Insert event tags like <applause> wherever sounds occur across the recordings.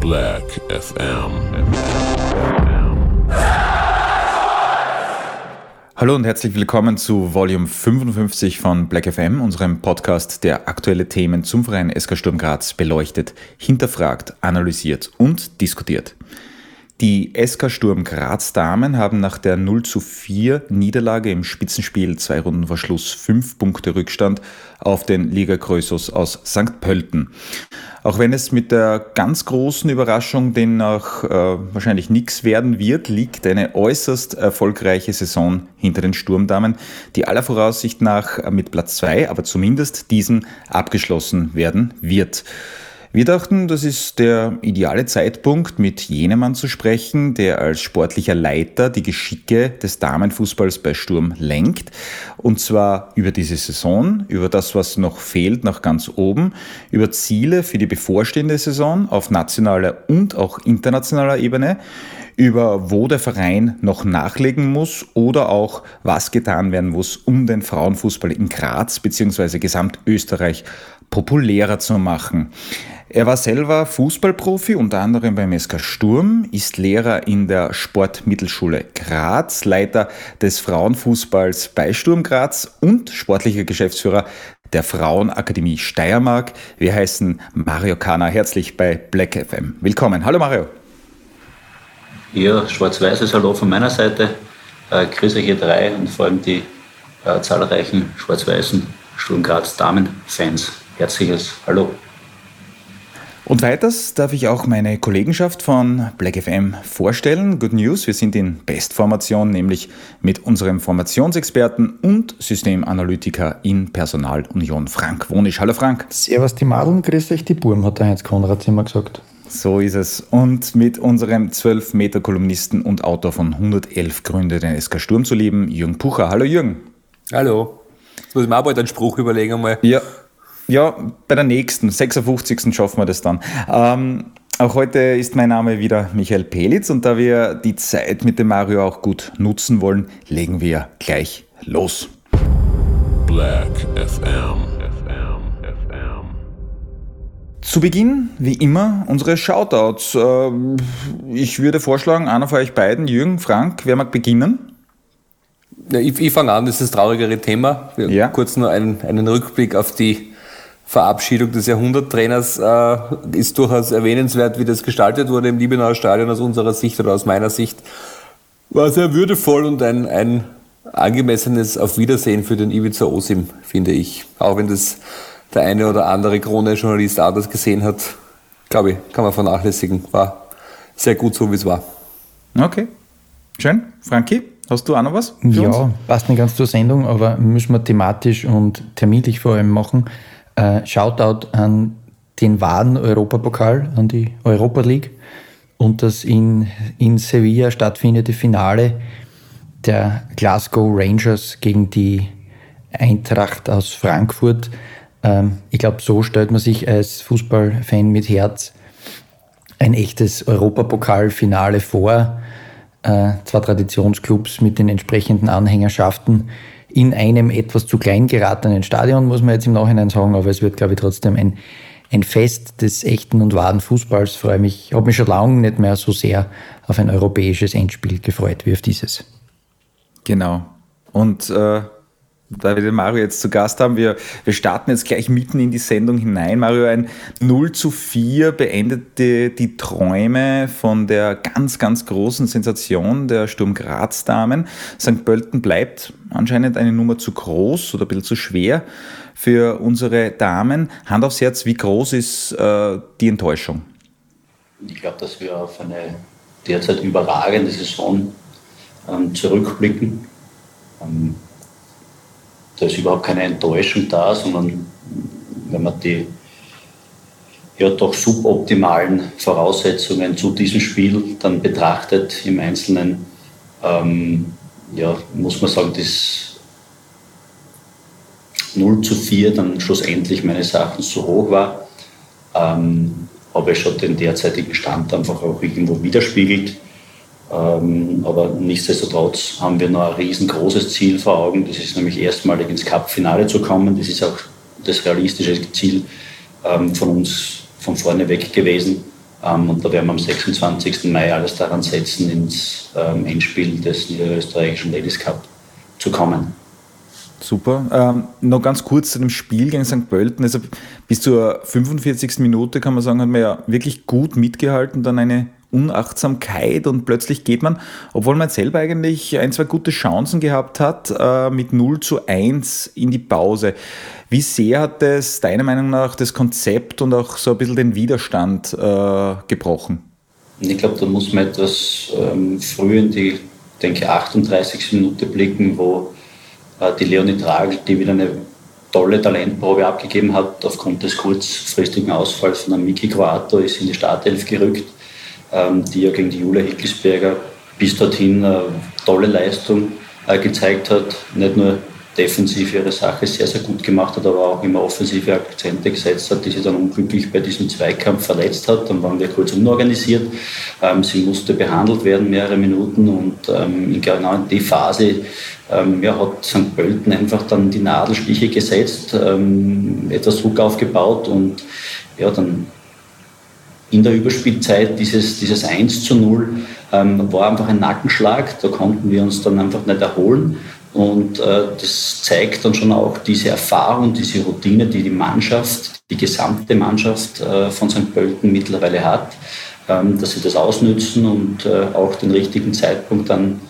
Black FM. Hallo und herzlich willkommen zu Volume 55 von Black FM, unserem Podcast, der aktuelle Themen zum Verein SK Sturm Graz beleuchtet, hinterfragt, analysiert und diskutiert. Die SK Sturm Graz Damen haben nach der 0 zu 4 Niederlage im Spitzenspiel zwei Runden vor Schluss fünf Punkte Rückstand auf den Liga Krösus aus St. Pölten. Auch wenn es mit der ganz großen Überraschung demnach äh, wahrscheinlich nichts werden wird, liegt eine äußerst erfolgreiche Saison hinter den Sturmdamen, die aller Voraussicht nach mit Platz 2, aber zumindest diesen abgeschlossen werden wird. Wir dachten, das ist der ideale Zeitpunkt, mit jenem Mann zu sprechen, der als sportlicher Leiter die Geschicke des Damenfußballs bei Sturm lenkt. Und zwar über diese Saison, über das, was noch fehlt nach ganz oben, über Ziele für die bevorstehende Saison auf nationaler und auch internationaler Ebene, über wo der Verein noch nachlegen muss oder auch was getan werden muss, um den Frauenfußball in Graz bzw. Gesamtösterreich populärer zu machen. Er war selber Fußballprofi, unter anderem beim SK Sturm, ist Lehrer in der Sportmittelschule Graz, Leiter des Frauenfußballs bei Sturm Graz und sportlicher Geschäftsführer der Frauenakademie Steiermark. Wir heißen Mario Kana herzlich bei Black FM. Willkommen. Hallo Mario. Ja, schwarz-weißes Hallo von meiner Seite. Äh, grüße hier drei und vor allem die äh, zahlreichen schwarz-weißen Sturm Graz Damen-Fans. Herzliches Hallo. Und weiters darf ich auch meine Kollegenschaft von Black FM vorstellen. Good News, wir sind in Bestformation, nämlich mit unserem Formationsexperten und Systemanalytiker in Personalunion Frank Wonisch. Hallo Frank. Servus die Madeln, grüß euch die Burm, hat der Heinz Konrad immer gesagt. So ist es. Und mit unserem 12 Meter Kolumnisten und Autor von 111 Gründe, den SK Sturm zu lieben, Jürgen Pucher. Hallo Jürgen. Hallo. Jetzt muss ich mir auch bald einen Spruch überlegen einmal. Ja, ja, bei der nächsten, 56. schaffen wir das dann. Ähm, auch heute ist mein Name wieder Michael Pelitz und da wir die Zeit mit dem Mario auch gut nutzen wollen, legen wir gleich los. Black FM. Zu Beginn, wie immer, unsere Shoutouts. Ähm, ich würde vorschlagen, einer von euch beiden, Jürgen, Frank, wer mag beginnen? Ja, ich, ich fange an, das ist das traurigere Thema. Ja. Kurz nur einen, einen Rückblick auf die Verabschiedung des Jahrhunderttrainers äh, ist durchaus erwähnenswert, wie das gestaltet wurde im Liebenauer Stadion aus unserer Sicht oder aus meiner Sicht. War sehr würdevoll und ein, ein angemessenes Auf Wiedersehen für den Ivica Osim, finde ich. Auch wenn das der eine oder andere Krone-Journalist anders gesehen hat, glaube ich, kann man vernachlässigen. War sehr gut so, wie es war. Okay, schön. Frankie, hast du auch noch was? ja, uns? passt nicht ganz zur Sendung, aber müssen wir thematisch und terminlich vor allem machen. Äh, Shoutout an den wahren Europapokal, an die Europa League und das in, in Sevilla stattfindende Finale der Glasgow Rangers gegen die Eintracht aus Frankfurt. Ähm, ich glaube, so stellt man sich als Fußballfan mit Herz ein echtes Europapokalfinale vor. Äh, zwei Traditionsclubs mit den entsprechenden Anhängerschaften in einem etwas zu klein geratenen Stadion, muss man jetzt im Nachhinein sagen, aber es wird, glaube ich, trotzdem ein, ein Fest des echten und wahren Fußballs. Freue mich, habe mich schon lange nicht mehr so sehr auf ein europäisches Endspiel gefreut wie auf dieses. Genau. Und äh, da wir den Mario jetzt zu Gast haben, wir, wir starten jetzt gleich mitten in die Sendung hinein. Mario, ein 0 zu 4 beendete die Träume von der ganz, ganz großen Sensation der Sturm Graz Damen. St. Pölten bleibt anscheinend eine Nummer zu groß oder ein bisschen zu schwer für unsere Damen. Hand aufs Herz, wie groß ist äh, die Enttäuschung? Ich glaube, dass wir auf eine derzeit überragende Saison ähm, zurückblicken. Ähm, da ist überhaupt keine Enttäuschung da, sondern wenn man die ja doch suboptimalen Voraussetzungen zu diesem Spiel dann betrachtet im Einzelnen, ähm, ja, muss man sagen, das 0 zu 4 dann schlussendlich meines Erachtens zu hoch war, ähm, aber schon den derzeitigen Stand einfach auch irgendwo widerspiegelt. Ähm, aber nichtsdestotrotz haben wir noch ein riesengroßes Ziel vor Augen. Das ist nämlich erstmalig ins Cup-Finale zu kommen. Das ist auch das realistische Ziel ähm, von uns von vorne weg gewesen. Ähm, und da werden wir am 26. Mai alles daran setzen, ins Endspiel des niederösterreichischen Ladies Cup zu kommen. Super. Ähm, noch ganz kurz zu dem Spiel gegen St. Pölten. Also bis zur 45. Minute kann man sagen, hat man ja wirklich gut mitgehalten, dann eine Unachtsamkeit und plötzlich geht man, obwohl man selber eigentlich ein, zwei gute Chancen gehabt hat, äh, mit 0 zu 1 in die Pause. Wie sehr hat es deiner Meinung nach das Konzept und auch so ein bisschen den Widerstand äh, gebrochen? Ich glaube, da muss man etwas ähm, früh in die, denke 38. Minute blicken, wo äh, die Leonie Tragel, die wieder eine tolle Talentprobe abgegeben hat, aufgrund des kurzfristigen Ausfalls von Miki Quato, ist in die Startelf gerückt, die ja gegen die Julia Hickelsberger bis dorthin eine tolle Leistung äh, gezeigt hat. Nicht nur defensiv ihre Sache sehr, sehr gut gemacht hat, aber auch immer offensive Akzente gesetzt hat, die sie dann unglücklich bei diesem Zweikampf verletzt hat. Dann waren wir kurz unorganisiert. Ähm, sie musste behandelt werden, mehrere Minuten und ähm, genau in die Phase ähm, ja, hat St. Pölten einfach dann die Nadelstiche gesetzt, ähm, etwas Druck aufgebaut und ja, dann in der Überspielzeit dieses, dieses 1 zu 0 ähm, war einfach ein Nackenschlag. Da konnten wir uns dann einfach nicht erholen. Und äh, das zeigt dann schon auch diese Erfahrung, diese Routine, die die Mannschaft, die gesamte Mannschaft äh, von St. Pölten mittlerweile hat, ähm, dass sie das ausnützen und äh, auch den richtigen Zeitpunkt dann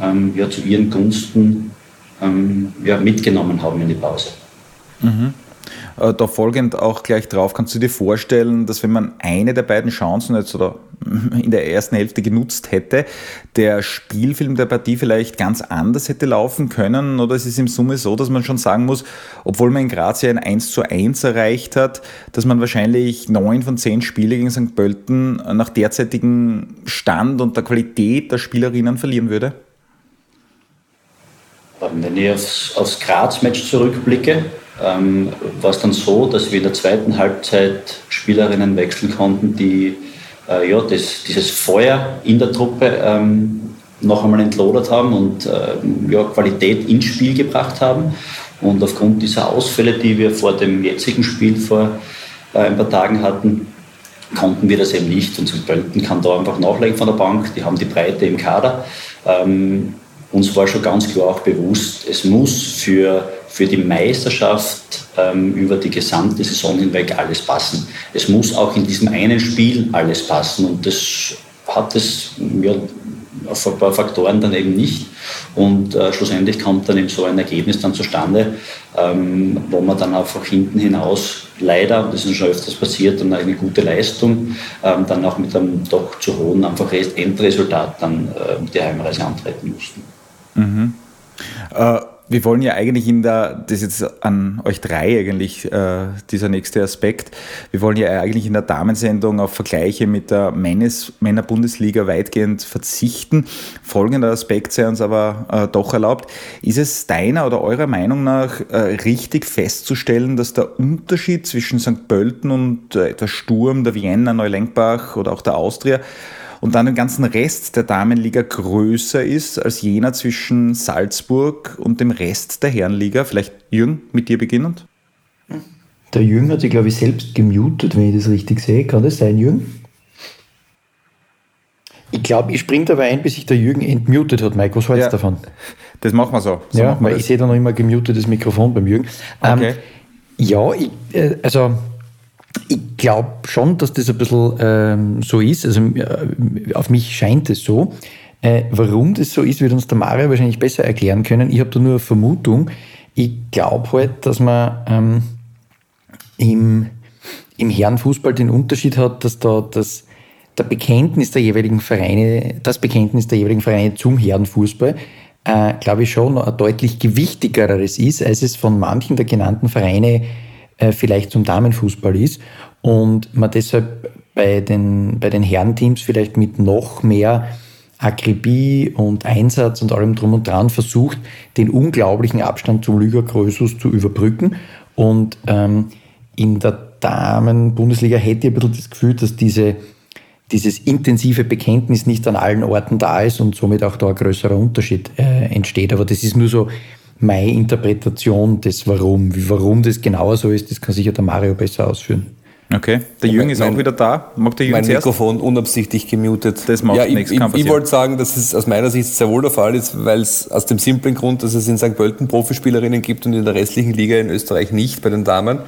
ähm, ja, zu ihren Gunsten ähm, ja, mitgenommen haben in die Pause. Mhm. Äh, da folgend auch gleich drauf, kannst du dir vorstellen, dass wenn man eine der beiden Chancen jetzt oder <laughs> in der ersten Hälfte genutzt hätte, der Spielfilm der Partie vielleicht ganz anders hätte laufen können? Oder ist es im Summe so, dass man schon sagen muss, obwohl man in Graz ja ein 1 zu 1 erreicht hat, dass man wahrscheinlich neun von zehn Spiele gegen St. Pölten nach derzeitigem Stand und der Qualität der Spielerinnen verlieren würde? Wenn ich aufs, aufs Graz-Match zurückblicke, ähm, war es dann so, dass wir in der zweiten Halbzeit Spielerinnen wechseln konnten, die äh, ja, das, dieses Feuer in der Truppe ähm, noch einmal entlodert haben und äh, ja, Qualität ins Spiel gebracht haben. Und aufgrund dieser Ausfälle, die wir vor dem jetzigen Spiel vor äh, ein paar Tagen hatten, konnten wir das eben nicht. Und zum Pölten kann da einfach nachlegen von der Bank. Die haben die Breite im Kader. Ähm, uns war schon ganz klar auch bewusst, es muss für, für die Meisterschaft ähm, über die gesamte Saison hinweg alles passen. Es muss auch in diesem einen Spiel alles passen und das hat es ja, auf ein paar Faktoren dann eben nicht. Und äh, schlussendlich kommt dann eben so ein Ergebnis dann zustande, ähm, wo man dann einfach hinten hinaus leider, das ist schon öfters passiert, dann eine gute Leistung, ähm, dann auch mit einem doch zu hohen einfach Endresultat dann äh, die Heimreise antreten mussten. Mhm. Äh, wir wollen ja eigentlich in der, das ist jetzt an euch drei eigentlich, äh, dieser nächste Aspekt, wir wollen ja eigentlich in der Damensendung auf Vergleiche mit der Männer-Bundesliga weitgehend verzichten. Folgender Aspekt sei uns aber äh, doch erlaubt. Ist es deiner oder eurer Meinung nach äh, richtig festzustellen, dass der Unterschied zwischen St. Pölten und äh, etwa Sturm, der Vienna, Neulenkbach oder auch der Austria und dann den ganzen Rest der Damenliga größer ist als jener zwischen Salzburg und dem Rest der Herrenliga? Vielleicht Jürgen, mit dir beginnend? Der Jürgen hat sich, glaube ich, selbst gemutet, wenn ich das richtig sehe. Kann das sein, Jürgen? Ich glaube, ich springe dabei ein, bis sich der Jürgen entmutet hat. Mike, was hältst ja, davon? Das machen wir so. so ja, weil ich sehe da noch immer gemutetes Mikrofon beim Jürgen. Okay. Ähm, ja, ich, äh, also ich glaube schon, dass das ein bisschen ähm, so ist. Also äh, auf mich scheint es so. Äh, warum das so ist, wird uns der Mario wahrscheinlich besser erklären können. Ich habe da nur eine Vermutung. Ich glaube halt, dass man ähm, im, im Herrenfußball den Unterschied hat, dass da das, der Bekenntnis der jeweiligen Vereine, das Bekenntnis der jeweiligen Vereine zum Herrenfußball, äh, glaube ich schon ein deutlich gewichtigeres ist, als es von manchen der genannten Vereine äh, vielleicht zum Damenfußball ist und man deshalb bei den, bei den Herrenteams vielleicht mit noch mehr Akribie und Einsatz und allem drum und dran versucht, den unglaublichen Abstand zum Lyga Krösus zu überbrücken. Und ähm, in der Damen-Bundesliga hätte ich ein bisschen das Gefühl, dass diese, dieses intensive Bekenntnis nicht an allen Orten da ist und somit auch da ein größerer Unterschied äh, entsteht. Aber das ist nur so meine Interpretation des Warum. Wie, warum das genauer so ist, das kann sicher der Mario besser ausführen. Okay, der Jürgen ist mein, auch wieder da. Mag der Jürgen mein Mikrofon unabsichtlich gemutet. Das macht ja, nichts. Ich, ich, ich wollte sagen, dass es aus meiner Sicht sehr wohl der Fall ist, weil es aus dem simplen Grund, dass es in St. Pölten Profispielerinnen gibt und in der restlichen Liga in Österreich nicht bei den Damen.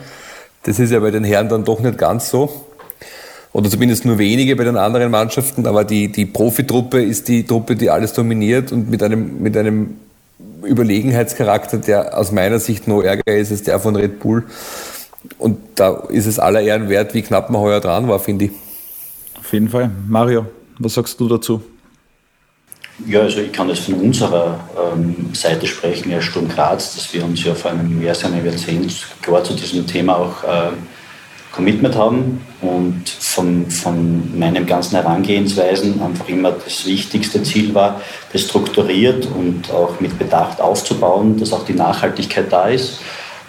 Das ist ja bei den Herren dann doch nicht ganz so. Oder zumindest nur wenige bei den anderen Mannschaften, aber die, die Profitruppe ist die Truppe, die alles dominiert und mit einem, mit einem Überlegenheitscharakter, der aus meiner Sicht noch ärger ist als der von Red Bull. Und da ist es aller Ehren wert, wie knapp man heuer dran war, finde ich. Auf jeden Fall. Mario, was sagst du dazu? Ja, also ich kann jetzt von unserer ähm, Seite sprechen, ja Sturm Graz, dass wir uns ja vor einem mehr als einem Jahrzehnt klar zu diesem Thema auch äh, commitment haben und von, von meinen ganzen Herangehensweisen einfach immer das wichtigste Ziel war, das strukturiert und auch mit Bedacht aufzubauen, dass auch die Nachhaltigkeit da ist.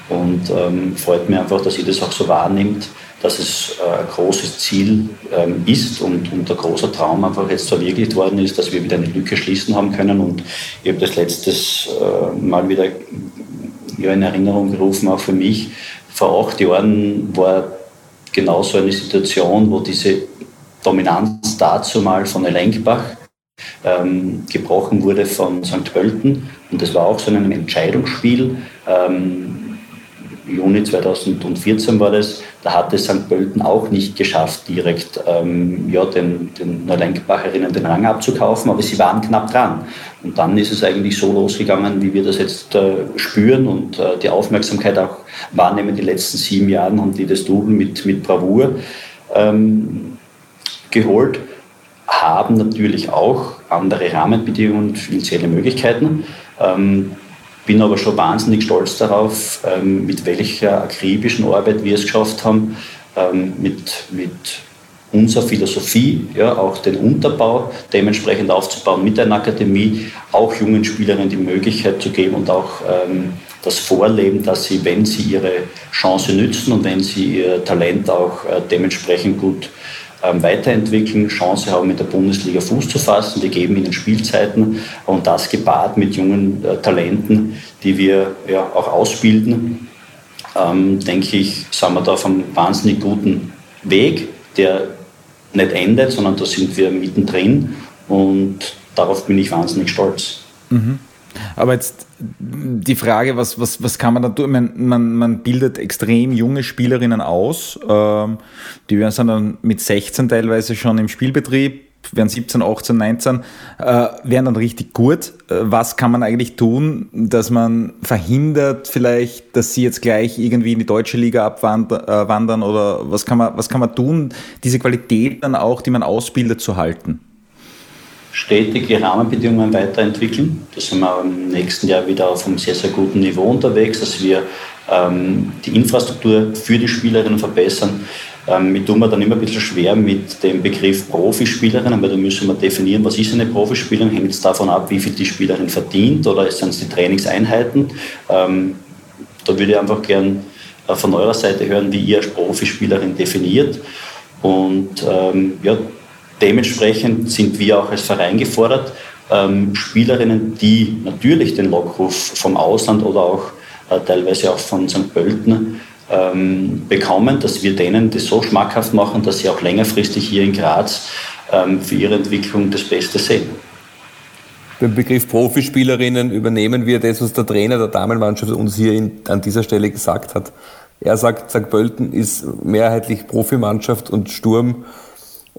Und ähm, freut mich einfach, dass ihr das auch so wahrnimmt, dass es äh, ein großes Ziel ähm, ist und, und der große Traum einfach jetzt verwirklicht worden ist, dass wir wieder eine Lücke schließen haben können. Und ich habe das letztes äh, Mal wieder ja, in Erinnerung gerufen, auch für mich. Vor acht Jahren war genauso eine Situation, wo diese Dominanz dazu mal von Elenkbach ähm, gebrochen wurde von St. Pölten. Und das war auch so ein Entscheidungsspiel. Ähm, Juni 2014 war das, da hat es St. Pölten auch nicht geschafft, direkt ähm, ja, den, den Neulenkbacherinnen den Rang abzukaufen, aber sie waren knapp dran. Und dann ist es eigentlich so losgegangen, wie wir das jetzt äh, spüren und äh, die Aufmerksamkeit auch wahrnehmen. Die letzten sieben Jahre haben die das Double mit, mit Bravour ähm, geholt, haben natürlich auch andere Rahmenbedingungen und finanzielle Möglichkeiten. Ähm, bin aber schon wahnsinnig stolz darauf, ähm, mit welcher akribischen Arbeit wir es geschafft haben, ähm, mit, mit unserer Philosophie, ja, auch den Unterbau dementsprechend aufzubauen mit einer Akademie, auch jungen Spielerinnen die Möglichkeit zu geben und auch ähm, das Vorleben, dass sie, wenn sie ihre Chance nützen und wenn sie ihr Talent auch äh, dementsprechend gut weiterentwickeln, Chance haben, in der Bundesliga Fuß zu fassen. Wir geben ihnen Spielzeiten und das gepaart mit jungen äh, Talenten, die wir ja auch ausbilden, ähm, denke ich, sind wir da auf einem wahnsinnig guten Weg, der nicht endet, sondern da sind wir mittendrin und darauf bin ich wahnsinnig stolz. Mhm. Aber jetzt die Frage, was, was, was kann man da tun? Man, man, man bildet extrem junge Spielerinnen aus. Ähm, die sind dann mit 16 teilweise schon im Spielbetrieb, werden 17, 18, 19, äh, werden dann richtig gut. Äh, was kann man eigentlich tun, dass man verhindert vielleicht, dass sie jetzt gleich irgendwie in die deutsche Liga abwandern äh, oder was kann man, was kann man tun, diese Qualität dann auch, die man ausbildet, zu halten? Stetig die Rahmenbedingungen weiterentwickeln. Da sind wir im nächsten Jahr wieder auf einem sehr, sehr guten Niveau unterwegs, dass wir ähm, die Infrastruktur für die Spielerinnen verbessern. Ähm, mir tun wir dann immer ein bisschen schwer mit dem Begriff Profispielerin, weil da müssen wir definieren, was ist eine Profispielerin, hängt es davon ab, wie viel die Spielerin verdient oder sind es die Trainingseinheiten. Ähm, da würde ich einfach gern äh, von eurer Seite hören, wie ihr als Profispielerin definiert. Und ähm, ja, Dementsprechend sind wir auch als Verein gefordert, ähm, Spielerinnen, die natürlich den Lockruf vom Ausland oder auch äh, teilweise auch von St. Pölten ähm, bekommen, dass wir denen das so schmackhaft machen, dass sie auch längerfristig hier in Graz ähm, für ihre Entwicklung das Beste sehen. Beim Begriff Profispielerinnen übernehmen wir das, was der Trainer der Damenmannschaft uns hier in, an dieser Stelle gesagt hat. Er sagt, St. Pölten ist mehrheitlich Profimannschaft und Sturm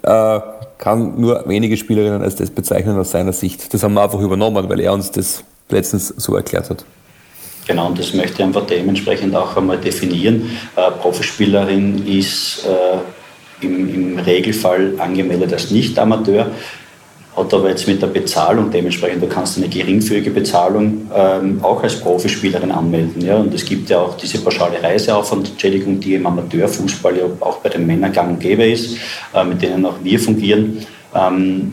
äh, kann nur wenige Spielerinnen als das bezeichnen aus seiner Sicht. Das haben wir einfach übernommen, weil er uns das letztens so erklärt hat. Genau, und das möchte ich einfach dementsprechend auch einmal definieren. Äh, Profispielerin ist äh, im, im Regelfall angemeldet als Nicht-Amateur hat aber jetzt mit der Bezahlung dementsprechend, du kannst eine geringfügige Bezahlung ähm, auch als Profispielerin anmelden. Ja? Und es gibt ja auch diese pauschale Reiseaufwandentschädigung, die im Amateurfußball ja auch bei den Männern gang und gäbe ist, äh, mit denen auch wir fungieren. Ähm,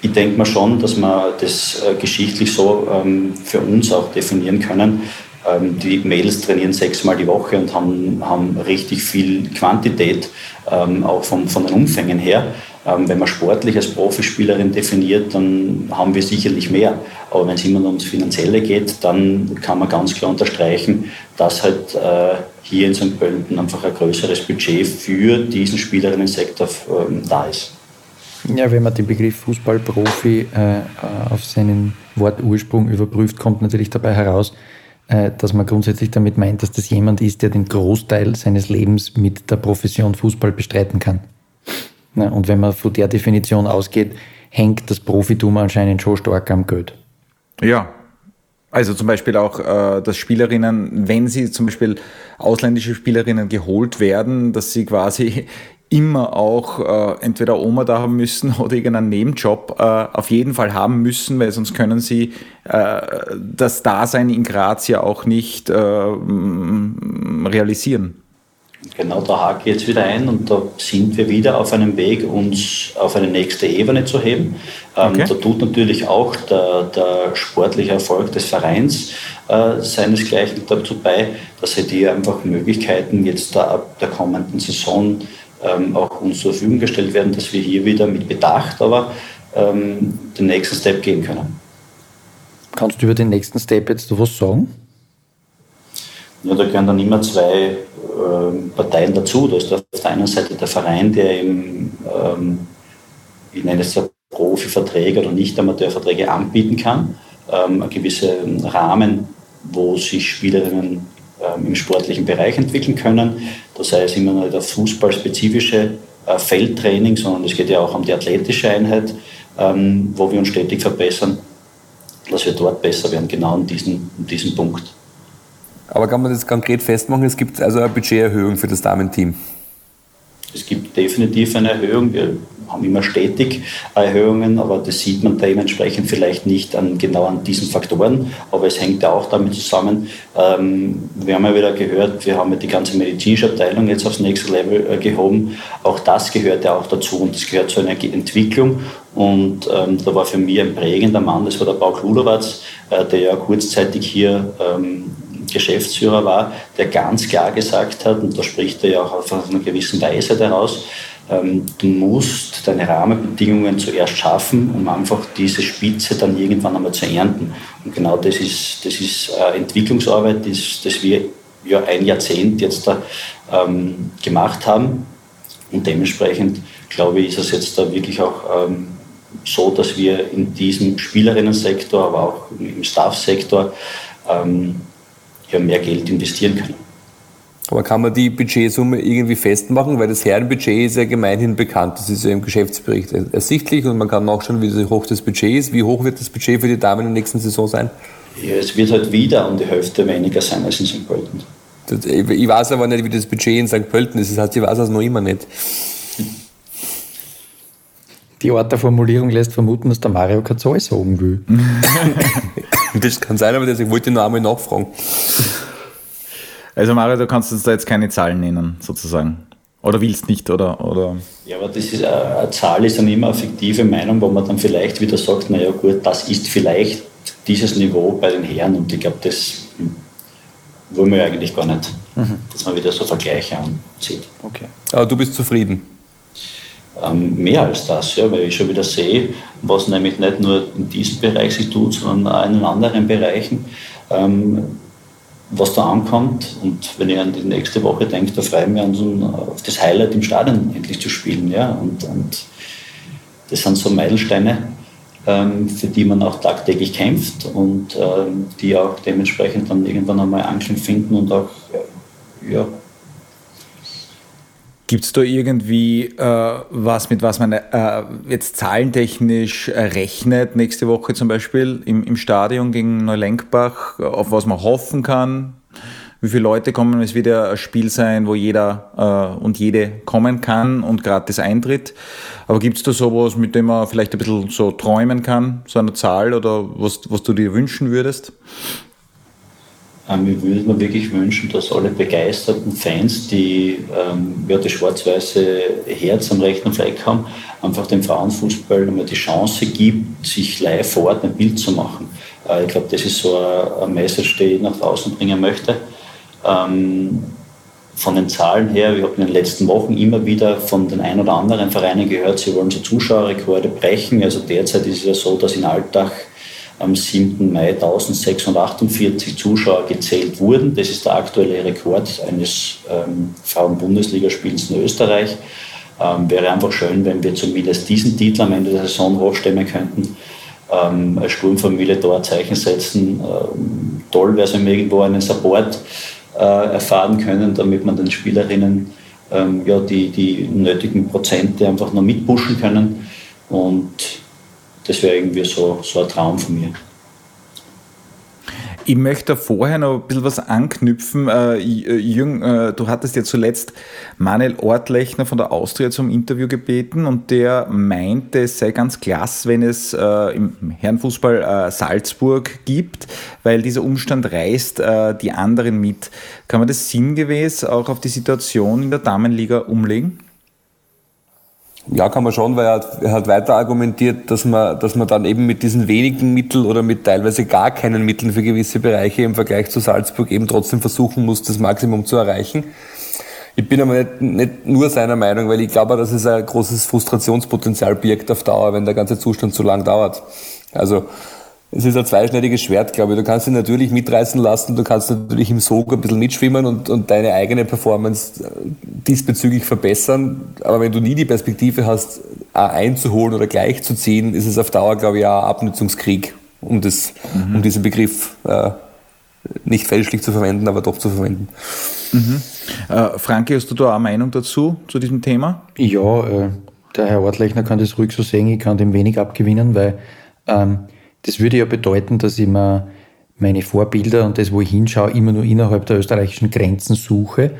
ich denke mal schon, dass wir das äh, geschichtlich so ähm, für uns auch definieren können. Ähm, die Mädels trainieren sechsmal die Woche und haben, haben richtig viel Quantität, ähm, auch von, von den Umfängen her. Ähm, wenn man sportlich als Profispielerin definiert, dann haben wir sicherlich mehr. Aber wenn es immer ums Finanzielle geht, dann kann man ganz klar unterstreichen, dass halt äh, hier in St. Pölten einfach ein größeres Budget für diesen Spielerinnensektor ähm, da ist. Ja, wenn man den Begriff Fußballprofi äh, auf seinen Wortursprung überprüft, kommt natürlich dabei heraus, äh, dass man grundsätzlich damit meint, dass das jemand ist, der den Großteil seines Lebens mit der Profession Fußball bestreiten kann. Ja, und wenn man von der Definition ausgeht, hängt das Profitum anscheinend schon stark am Geld. Ja, also zum Beispiel auch, äh, dass Spielerinnen, wenn sie zum Beispiel ausländische Spielerinnen geholt werden, dass sie quasi <laughs> immer auch äh, entweder Oma da haben müssen oder irgendeinen Nebenjob äh, auf jeden Fall haben müssen, weil sonst können sie äh, das Dasein in Graz ja auch nicht äh, realisieren. Genau, da hake ich jetzt wieder ein und da sind wir wieder auf einem Weg, uns auf eine nächste Ebene zu heben. Ähm, okay. Da tut natürlich auch der, der sportliche Erfolg des Vereins äh, seinesgleichen dazu bei, dass er dir einfach Möglichkeiten jetzt da ab der kommenden Saison ähm, auch uns zur Verfügung gestellt werden, dass wir hier wieder mit Bedacht aber ähm, den nächsten Step gehen können. Kannst du über den nächsten Step jetzt was sagen? Ja, da gehören dann immer zwei äh, Parteien dazu. Da ist auf der einen Seite der Verein, der im, ähm, ich nenne es ja Profiverträge oder Nicht-Amateurverträge anbieten kann, ähm, einen gewissen Rahmen, wo sich Spielerinnen ähm, im sportlichen Bereich entwickeln können. Das heißt immer nur das fußballspezifische äh, Feldtraining, sondern es geht ja auch um die athletische Einheit, ähm, wo wir uns stetig verbessern, dass wir dort besser werden, genau in diesem, in diesem Punkt. Aber kann man das konkret festmachen? Es gibt also eine Budgeterhöhung für das Damenteam. Es gibt definitiv eine Erhöhung. Wir haben immer stetig Erhöhungen, aber das sieht man dementsprechend vielleicht nicht an, genau an diesen Faktoren. Aber es hängt ja auch damit zusammen. Ähm, wir haben ja wieder gehört, wir haben ja die ganze medizinische Abteilung jetzt aufs nächste Level äh, gehoben. Auch das gehört ja auch dazu und das gehört zu einer Entwicklung. Und ähm, da war für mich ein prägender Mann, das war der Paul Klulowatz, äh, der ja kurzzeitig hier ähm, Geschäftsführer war, der ganz klar gesagt hat, und da spricht er ja auch auf einer gewissen Weise daraus, ähm, du musst deine Rahmenbedingungen zuerst schaffen, um einfach diese Spitze dann irgendwann einmal zu ernten. Und genau das ist, das ist äh, Entwicklungsarbeit, das, das wir ja ein Jahrzehnt jetzt da ähm, gemacht haben. Und dementsprechend, glaube ich, ist es jetzt da wirklich auch ähm, so, dass wir in diesem Spielerinnensektor, aber auch im Staffsektor ähm, ja, mehr Geld investieren können. Aber kann man die Budgetsumme irgendwie festmachen? Weil das Herrenbudget ist ja gemeinhin bekannt. Das ist ja im Geschäftsbericht ersichtlich und man kann nachschauen, wie hoch das Budget ist. Wie hoch wird das Budget für die Damen in der nächsten Saison sein? Ja, es wird halt wieder um die Hälfte weniger sein als in St. Pölten. Ich weiß aber nicht, wie das Budget in St. Pölten ist. Das heißt, ich weiß es noch immer nicht. Die Art der Formulierung lässt vermuten, dass der Mario keine Zahl sagen will. <laughs> das kann sein, aber ich wollte nur einmal nachfragen. Also Mario, du kannst uns da jetzt keine Zahlen nennen, sozusagen. Oder willst nicht, oder? oder? Ja, aber das ist, äh, eine Zahl ist dann immer eine fiktive Meinung, wo man dann vielleicht wieder sagt, naja gut, das ist vielleicht dieses Niveau bei den Herren und ich glaube, das wollen wir eigentlich gar nicht, mhm. dass man wieder so Vergleiche anzieht. Okay. Aber du bist zufrieden? Ähm, mehr als das, ja, weil ich schon wieder sehe, was nämlich nicht nur in diesem Bereich sich tut, sondern auch in anderen Bereichen. Ähm, was da ankommt. Und wenn ich an die nächste Woche denke, da freue ich mich auf das Highlight im Stadion endlich zu spielen. Ja? Und, und das sind so Meilensteine, ähm, für die man auch tagtäglich kämpft und ähm, die auch dementsprechend dann irgendwann einmal Anklang finden und auch ja, Gibt es da irgendwie äh, was, mit was man äh, jetzt zahlentechnisch äh, rechnet, nächste Woche zum Beispiel im, im Stadion gegen Neulenkbach, auf was man hoffen kann? Wie viele Leute kommen? Es wird ja ein Spiel sein, wo jeder äh, und jede kommen kann und gratis Eintritt. Aber gibt es da sowas, mit dem man vielleicht ein bisschen so träumen kann, so eine Zahl oder was, was du dir wünschen würdest? Ich würde mir wirklich wünschen, dass alle begeisterten Fans, die ähm, ja, das schwarz-weiße Herz am rechten Fleck haben, einfach dem Frauenfußball einmal die Chance gibt, sich live vor Ort ein Bild zu machen. Äh, ich glaube, das ist so eine, Message, die ich nach draußen bringen möchte. Ähm, von den Zahlen her, wir haben in den letzten Wochen immer wieder von den ein oder anderen Vereinen gehört, sie wollen so Zuschauerrekorde brechen. Also derzeit ist es ja so, dass in Alltag am 7. Mai 1648 Zuschauer gezählt wurden. Das ist der aktuelle Rekord eines ähm, Frauen-Bundesligaspiels in Österreich. Ähm, wäre einfach schön, wenn wir zumindest diesen Titel am Ende der Saison hochstemmen könnten. Ähm, als Sturmfamilie da ein Zeichen setzen. Ähm, toll wäre es, wenn wir irgendwo einen Support äh, erfahren können, damit man den Spielerinnen ähm, ja, die, die nötigen Prozente einfach noch mitpushen können. Und das wäre irgendwie so, so ein Traum von mir. Ich möchte vorher noch ein bisschen was anknüpfen. Äh, äh, Jürgen, äh, du hattest ja zuletzt Manuel Ortlechner von der Austria zum Interview gebeten und der meinte, es sei ganz klasse, wenn es im Herrenfußball Salzburg gibt, weil dieser Umstand reißt die anderen mit. Kann man das sinngemäß auch auf die Situation in der Damenliga umlegen? Ja, kann man schon, weil er hat, er hat weiter argumentiert, dass man, dass man dann eben mit diesen wenigen Mitteln oder mit teilweise gar keinen Mitteln für gewisse Bereiche im Vergleich zu Salzburg eben trotzdem versuchen muss, das Maximum zu erreichen. Ich bin aber nicht, nicht nur seiner Meinung, weil ich glaube, dass es ein großes Frustrationspotenzial birgt auf Dauer, wenn der ganze Zustand zu lang dauert. Also es ist ein zweischneidiges Schwert, glaube ich. Du kannst ihn natürlich mitreißen lassen, du kannst natürlich im Sog ein bisschen mitschwimmen und, und deine eigene Performance äh, diesbezüglich verbessern. Aber wenn du nie die Perspektive hast, einzuholen oder gleichzuziehen, ist es auf Dauer, glaube ich, auch ein Abnutzungskrieg, um, das, mhm. um diesen Begriff äh, nicht fälschlich zu verwenden, aber doch zu verwenden. Mhm. Äh, Frankie, hast du da eine Meinung dazu, zu diesem Thema? Ja, äh, der Herr Ortlechner kann das ruhig so sehen, ich kann dem wenig abgewinnen, weil ähm, das würde ja bedeuten, dass ich mir meine Vorbilder und das, wo ich hinschaue, immer nur innerhalb der österreichischen Grenzen suche.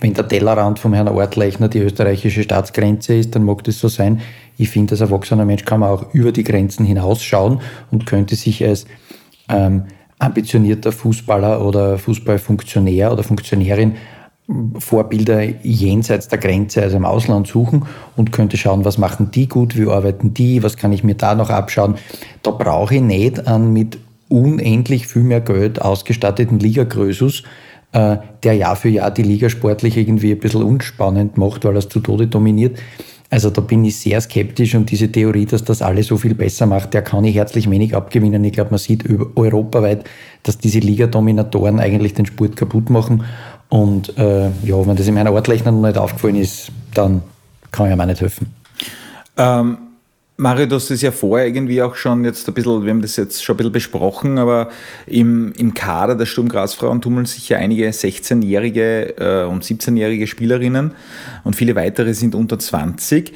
Wenn der Tellerrand vom Herrn Ortlechner die österreichische Staatsgrenze ist, dann mag das so sein. Ich finde, als erwachsener Mensch kann man auch über die Grenzen hinausschauen und könnte sich als ähm, ambitionierter Fußballer oder Fußballfunktionär oder Funktionärin Vorbilder jenseits der Grenze, also im Ausland suchen und könnte schauen, was machen die gut, wie arbeiten die, was kann ich mir da noch abschauen. Da brauche ich nicht einen mit unendlich viel mehr Geld ausgestatteten Ligagrösus, äh, der Jahr für Jahr die Liga sportlich irgendwie ein bisschen unspannend macht, weil es zu Tode dominiert. Also da bin ich sehr skeptisch und diese Theorie, dass das alles so viel besser macht, der kann ich herzlich wenig abgewinnen. Ich glaube, man sieht europaweit, dass diese Ligadominatoren eigentlich den Sport kaputt machen und äh, ja, wenn das in meiner Ortlechner noch nicht aufgefallen ist, dann kann ich mir auch nicht helfen. Ähm, Mario, du hast das ja vorher irgendwie auch schon jetzt ein bisschen, wir haben das jetzt schon ein bisschen besprochen, aber im, im Kader der Sturm Grasfrauen tummeln sich ja einige 16-jährige äh, und 17-jährige Spielerinnen und viele weitere sind unter 20.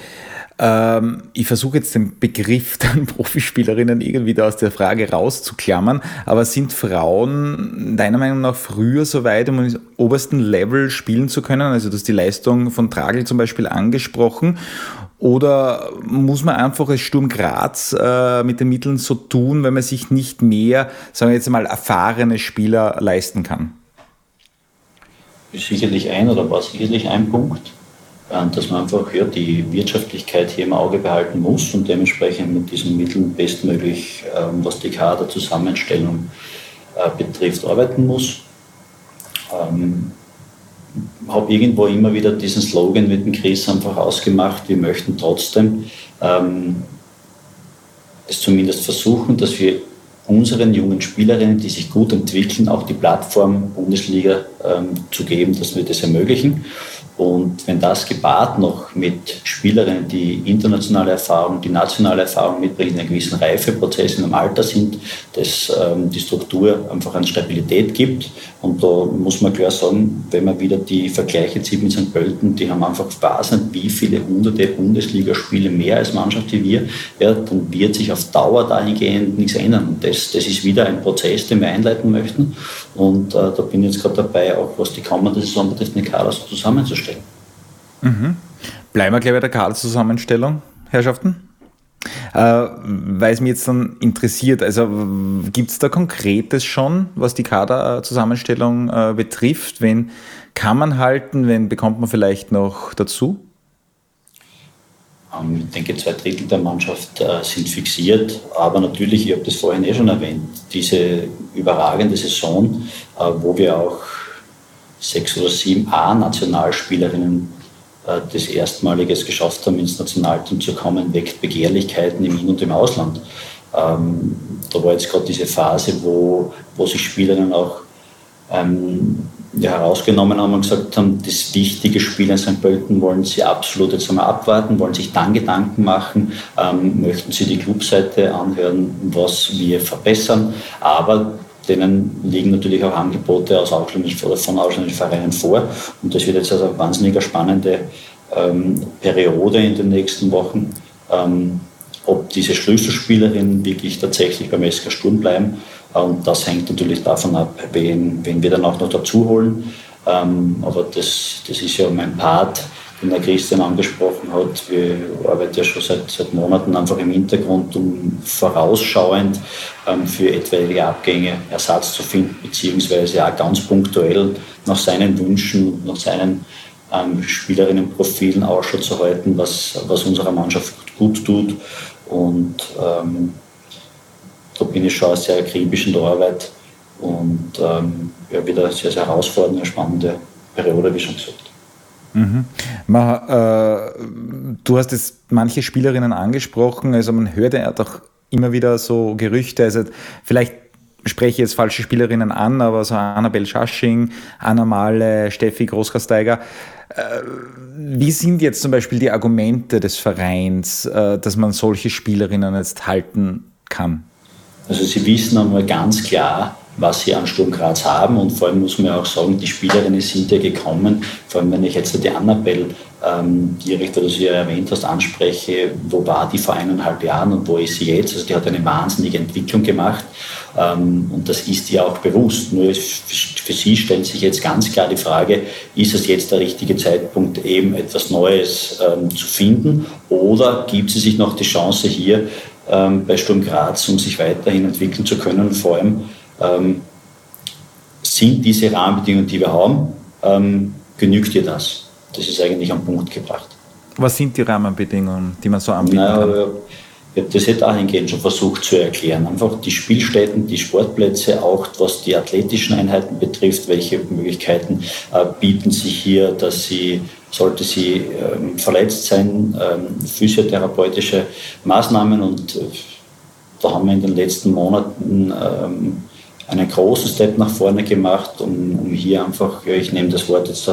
Ähm, ich versuche jetzt den Begriff <laughs> dann Profispielerinnen irgendwie da aus der Frage rauszuklammern, aber sind Frauen deiner Meinung nach früher so weit, um im obersten Level spielen zu können? Also du hast die Leistung von Tragel zum Beispiel angesprochen. Oder muss man einfach als Sturm Graz äh, mit den Mitteln so tun, wenn man sich nicht mehr, sagen wir jetzt mal, erfahrene Spieler leisten kann? Sicherlich ein oder war sicherlich ein Punkt dass man einfach ja, die Wirtschaftlichkeit hier im Auge behalten muss und dementsprechend mit diesen Mitteln bestmöglich, ähm, was die Kaderzusammenstellung äh, betrifft, arbeiten muss. Ähm, habe irgendwo immer wieder diesen Slogan mit dem Chris einfach ausgemacht, wir möchten trotzdem ähm, es zumindest versuchen, dass wir unseren jungen Spielerinnen, die sich gut entwickeln, auch die Plattform Bundesliga ähm, zu geben, dass wir das ermöglichen. Und wenn das gepaart noch mit Spielerinnen, die internationale Erfahrung, die nationale Erfahrung mitbringen, einen gewissen Reifeprozess in einem Alter sind, das ähm, die Struktur einfach an Stabilität gibt. Und da muss man klar sagen, wenn man wieder die Vergleiche zieht mit St. Pölten, die haben einfach wahnsinnig wie viele hunderte Bundesligaspiele mehr als Mannschaft wie wir, ja, dann wird sich auf Dauer dahingehend nichts ändern. Und das, das ist wieder ein Prozess, den wir einleiten möchten. Und äh, da bin ich jetzt gerade dabei, auch was die kommende Saison betrifft, den Kader so zusammenzustellen. Mhm. Bleiben wir gleich bei der Kaderzusammenstellung, Herrschaften. Äh, weil es mich jetzt dann interessiert, also gibt es da Konkretes schon, was die Kaderzusammenstellung äh, betrifft? Wen kann man halten, wen bekommt man vielleicht noch dazu? Ähm, ich denke, zwei Drittel der Mannschaft äh, sind fixiert, aber natürlich, ich habe das vorhin eh schon erwähnt, diese überragende Saison, äh, wo wir auch sechs oder sieben A-Nationalspielerinnen äh, das erstmaliges geschafft haben, ins Nationalteam zu kommen, weckt Begehrlichkeiten im In- und im Ausland. Ähm, da war jetzt gerade diese Phase, wo, wo sich Spielerinnen auch ähm, ja, herausgenommen haben und gesagt haben, das wichtige Spiel in St. Pölten wollen sie absolut jetzt einmal abwarten, wollen sich dann Gedanken machen, ähm, möchten sie die Clubseite anhören, was wir verbessern, aber denen liegen natürlich auch Angebote aus ausländischen oder von ausländischen Vereinen vor und das wird jetzt also eine wahnsinnig spannende ähm, Periode in den nächsten Wochen. Ähm, ob diese Schlüsselspielerinnen wirklich tatsächlich beim SK Sturm bleiben und das hängt natürlich davon ab, wen, wen wir dann auch noch dazu holen. Ähm, aber das, das ist ja mein Part, den der Christian angesprochen hat. Wir arbeiten ja schon seit, seit Monaten einfach im Hintergrund, um vorausschauend ähm, für etwaige Abgänge Ersatz zu finden, beziehungsweise auch ganz punktuell nach seinen Wünschen, nach seinen ähm, Spielerinnenprofilen Ausschau zu halten, was, was unserer Mannschaft gut tut. Und ähm, da bin ich schon sehr akribisch in der Arbeit und ähm, ja, wieder sehr, sehr herausfordernde, spannende Periode, wie schon gesagt. Mhm. Man, äh, du hast jetzt manche Spielerinnen angesprochen, also man hört ja doch immer wieder so Gerüchte, also vielleicht spreche ich jetzt falsche Spielerinnen an, aber so Annabel Schasching, Anna Male, Steffi Großkasteiger. Äh, wie sind jetzt zum Beispiel die Argumente des Vereins, äh, dass man solche Spielerinnen jetzt halten kann? Also sie wissen einmal ganz klar, was sie an Sturm Graz haben und vor allem muss man auch sagen, die Spielerinnen sind ja gekommen, vor allem wenn ich jetzt die Annabelle ähm, direkt, oder sie ja erwähnt hast, anspreche, wo war die vor eineinhalb Jahren und wo ist sie jetzt? Also die hat eine wahnsinnige Entwicklung gemacht ähm, und das ist ihr auch bewusst. Nur für sie stellt sich jetzt ganz klar die Frage, ist es jetzt der richtige Zeitpunkt, eben etwas Neues ähm, zu finden oder gibt sie sich noch die Chance hier ähm, bei Sturm Graz, um sich weiterhin entwickeln zu können. Vor allem ähm, sind diese Rahmenbedingungen, die wir haben, ähm, genügt dir das? Das ist eigentlich am Punkt gebracht. Was sind die Rahmenbedingungen, die man so anbieten naja, kann? Ich habe das ja dahingehend schon versucht zu erklären. Einfach die Spielstätten, die Sportplätze, auch was die athletischen Einheiten betrifft, welche Möglichkeiten äh, bieten sich hier, dass sie sollte sie ähm, verletzt sein, ähm, physiotherapeutische Maßnahmen. Und äh, da haben wir in den letzten Monaten ähm, einen großen Step nach vorne gemacht, um, um hier einfach, ich nehme das Wort jetzt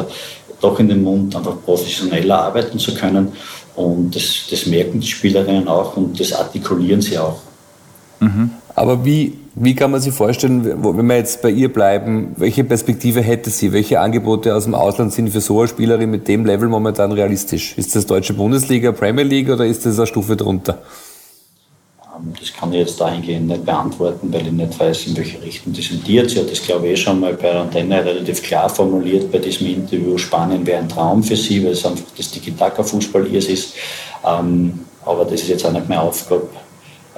doch in den Mund, einfach professioneller arbeiten zu können. Und das, das merken die Spielerinnen auch und das artikulieren sie auch. Mhm. Aber wie, wie kann man sich vorstellen, wenn wir jetzt bei ihr bleiben, welche Perspektive hätte sie? Welche Angebote aus dem Ausland sind für so eine Spielerin mit dem Level momentan realistisch? Ist das deutsche Bundesliga, Premier League oder ist das eine Stufe drunter? Ähm, das kann ich jetzt dahingehend nicht beantworten, weil ich nicht weiß, in welche Richtung das tendiert. Sie hat das, glaube ich, eh schon mal bei der Antenne relativ klar formuliert bei diesem Interview. Spanien wäre ein Traum für sie, weil es einfach das Tiki-Taka-Fußball ihrs ist. Ähm, aber das ist jetzt auch nicht meine Aufgabe,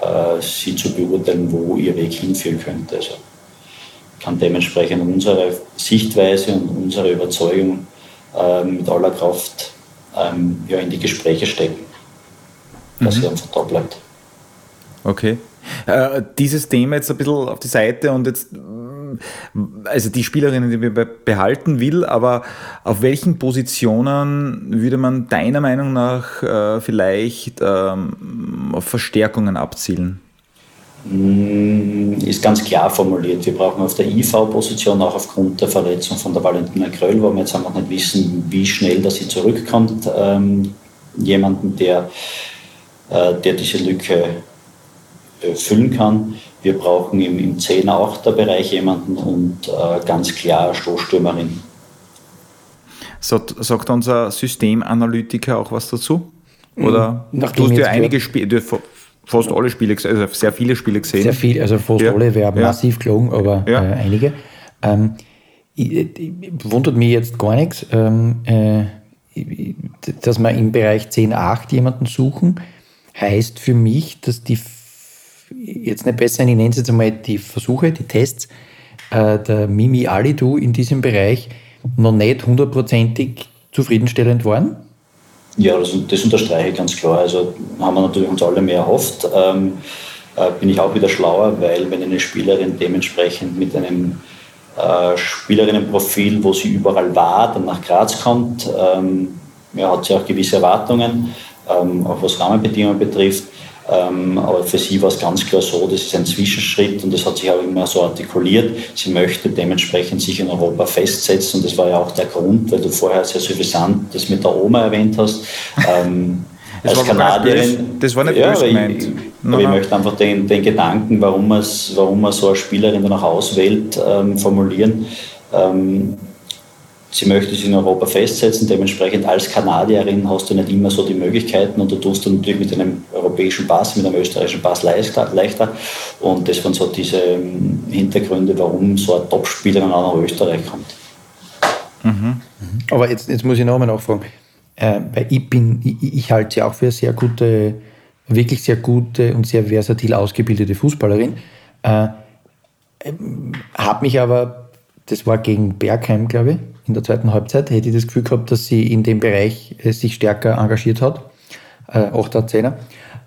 äh, sie zu beurteilen, wo ihr Weg hinführen könnte. Also kann dementsprechend unsere Sichtweise und unsere Überzeugung äh, mit aller Kraft ähm, ja, in die Gespräche stecken, dass mhm. sie einfach da bleibt. Okay. Äh, dieses Thema jetzt ein bisschen auf die Seite und jetzt also die Spielerinnen, die wir behalten will, aber auf welchen Positionen würde man deiner Meinung nach äh, vielleicht ähm, auf Verstärkungen abzielen? Mm, ist ganz klar formuliert. Wir brauchen auf der IV-Position auch aufgrund der Verletzung von der Valentina Kröll, wo wir jetzt einfach nicht wissen, wie schnell dass sie zurückkommt, ähm, jemanden, der, äh, der diese Lücke füllen kann. Wir brauchen im, im 10er, 8er Bereich jemanden und äh, ganz klar Stoßstürmerin. Sagt, sagt unser Systemanalytiker auch was dazu? Oder Nachdem du hast ja einige Spiele, fast alle Spiele, also sehr viele Spiele gesehen. Sehr viel, also fast ja. alle wäre ja. massiv gelogen, aber ja. äh, einige. Ähm, wundert mich jetzt gar nichts, ähm, äh, dass wir im Bereich 10.8 jemanden suchen, heißt für mich, dass die jetzt nicht besser, ich nenne es jetzt einmal die Versuche, die Tests äh, der Mimi Alidu in diesem Bereich noch nicht hundertprozentig zufriedenstellend waren? Ja, das, das, unterstreiche ich ganz klar. Also haben wir natürlich uns alle mehr erhofft. Ähm, äh, bin ich auch wieder schlauer, weil wenn eine Spielerin dementsprechend mit einem äh, Spielerinnenprofil, wo sie überall war, dann nach Graz kommt. Ähm, ja, hat sie auch gewisse Erwartungen, ähm, auch was Rahmenbedingungen betrifft. Ähm, aber für sie war es ganz klar so, das ist ein Zwischenschritt und das hat sich auch immer so artikuliert. Sie möchte dementsprechend sich in Europa festsetzen und das war ja auch der Grund, weil du vorher sehr suffisant das mit der Oma erwähnt hast. Ähm, <laughs> das als Kanadierin. Das war nicht ja, böse gemeint. Ich, aber ich möchte einfach den, den Gedanken, warum man warum so eine Spielerin danach auswählt, ähm, formulieren. Ähm, sie möchte sich in Europa festsetzen. Dementsprechend als Kanadierin hast du nicht immer so die Möglichkeiten und du tust dann natürlich mit einem europäischen Pass, mit einem österreichischen Pass leichter. Und das waren so diese ähm, Hintergründe, warum so eine Topspielerin auch nach Österreich kommt. Mhm. Aber jetzt, jetzt muss ich nochmal nachfragen. Äh, weil ich bin, ich, ich halte sie auch für eine sehr gute, wirklich sehr gute und sehr versatil ausgebildete Fußballerin. Äh, ähm, habe mich aber, das war gegen Bergheim, glaube ich, in der zweiten Halbzeit, hätte ich das Gefühl gehabt, dass sie in dem Bereich äh, sich stärker engagiert hat. Äh, 8er, 10er.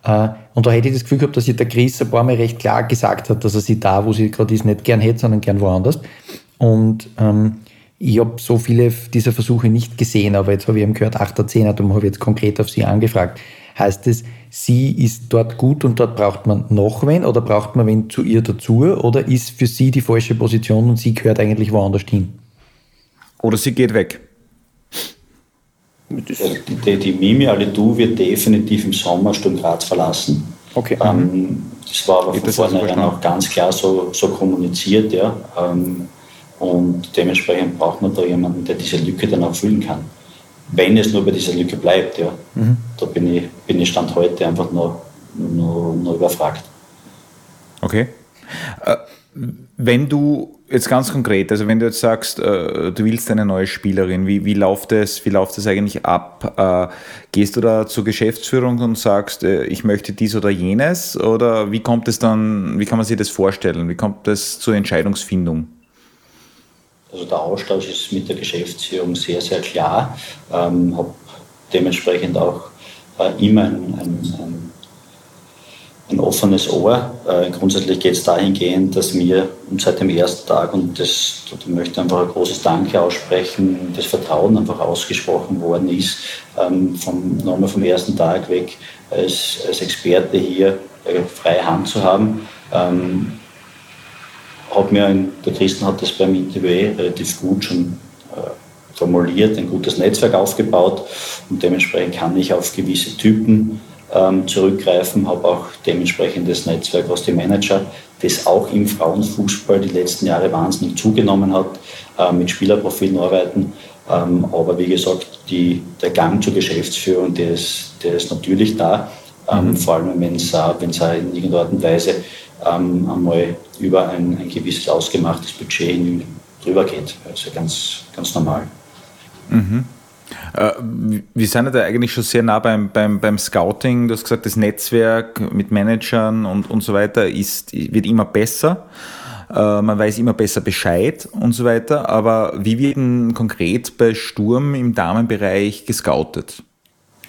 Äh, und da hätte ich das Gefühl gehabt, dass sich der Chris ein paar Mal recht klar gesagt hat, dass er sie da, wo sie gerade ist, nicht gern hätte, sondern gern woanders. Und ähm, ich habe so viele dieser Versuche nicht gesehen, aber jetzt habe ich eben gehört, 8er, 10er, darum habe ich jetzt konkret auf sie angefragt. Heißt es, sie ist dort gut und dort braucht man noch wen oder braucht man wen zu ihr dazu oder ist für sie die falsche Position und sie gehört eigentlich woanders hin? Oder sie geht weg. Die, die Mimi Alidu wird definitiv im Sommer Sturm Graz verlassen. Okay. Ähm, das war aber von vornherein auch ganz klar so, so kommuniziert. Ja. Ähm, und dementsprechend braucht man da jemanden, der diese Lücke dann auch füllen kann. Wenn es nur bei dieser Lücke bleibt, ja. Mhm. Da bin ich, bin ich Stand heute einfach nur, nur, nur überfragt. Okay. Äh, wenn du jetzt ganz konkret, also wenn du jetzt sagst, äh, du willst eine neue Spielerin, wie, wie läuft das, wie läuft das eigentlich ab? Äh, gehst du da zur Geschäftsführung und sagst, ich möchte dies oder jenes? Oder wie kommt es dann, wie kann man sich das vorstellen? Wie kommt das zur Entscheidungsfindung? Also der Austausch ist mit der Geschäftsführung sehr, sehr klar. Ähm, habe dementsprechend auch äh, immer ein, ein, ein, ein, offenes Ohr. Äh, grundsätzlich geht es dahingehend, dass mir seit dem ersten Tag, und das, da möchte einfach ein großes Danke aussprechen, das Vertrauen einfach ausgesprochen worden ist, ähm, vom, nochmal vom ersten Tag weg als, als Experte hier äh, freie Hand zu haben. Ähm, hat mir, ein, der Christen hat das beim Interview eh relativ gut schon äh, formuliert, ein gutes Netzwerk aufgebaut und dementsprechend kann ich auf gewisse Typen ähm, zurückgreifen, habe auch dementsprechendes Netzwerk aus dem Manager, das auch im Frauenfußball die letzten Jahre wahnsinnig zugenommen hat, äh, mit Spielerprofilen arbeiten. Ähm, aber wie gesagt, die, der Gang zur Geschäftsführung, der ist, der ist natürlich da, ähm, mhm. vor allem wenn es äh, in irgendeiner Art und Weise ähm, einmal über ein, ein gewisses ausgemachtes Budget drüber geht. Also ganz, ganz normal. Mhm. Äh, wir sind ja da eigentlich schon sehr nah beim, beim, beim Scouting. Du hast gesagt, das Netzwerk mit Managern und, und so weiter ist, wird immer besser. Äh, man weiß immer besser Bescheid und so weiter. Aber wie wird denn konkret bei Sturm im Damenbereich gescoutet?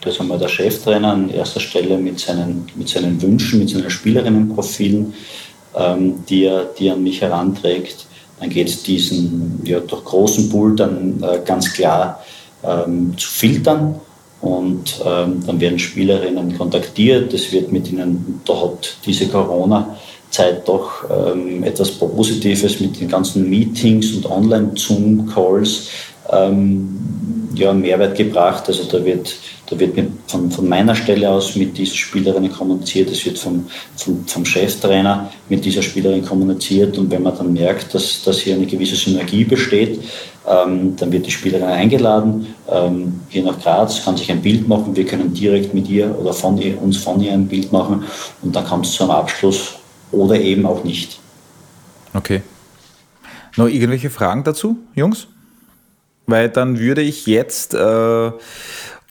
Das haben wir der Cheftrainer an erster Stelle mit seinen, mit seinen Wünschen, mit seinen Spielerinnenprofilen, ähm, die, er, die er an mich heranträgt. Dann geht es diesen ja, durch großen Pool dann äh, ganz klar ähm, zu filtern. Und ähm, dann werden Spielerinnen kontaktiert. Es wird mit ihnen, da hat diese Corona-Zeit doch ähm, etwas Positives mit den ganzen Meetings und Online-Zoom-Calls ähm, ja, Mehrwert gebracht. Also da wird da wird mit, von, von, meiner Stelle aus mit diesen Spielerinnen kommuniziert, es wird vom, vom, vom, Cheftrainer mit dieser Spielerin kommuniziert und wenn man dann merkt, dass, dass hier eine gewisse Synergie besteht, ähm, dann wird die Spielerin eingeladen, ähm, hier nach Graz, kann sich ein Bild machen, wir können direkt mit ihr oder von ihr, uns von ihr ein Bild machen und dann kommt es zu einem Abschluss oder eben auch nicht. Okay. Noch irgendwelche Fragen dazu, Jungs? Weil dann würde ich jetzt äh,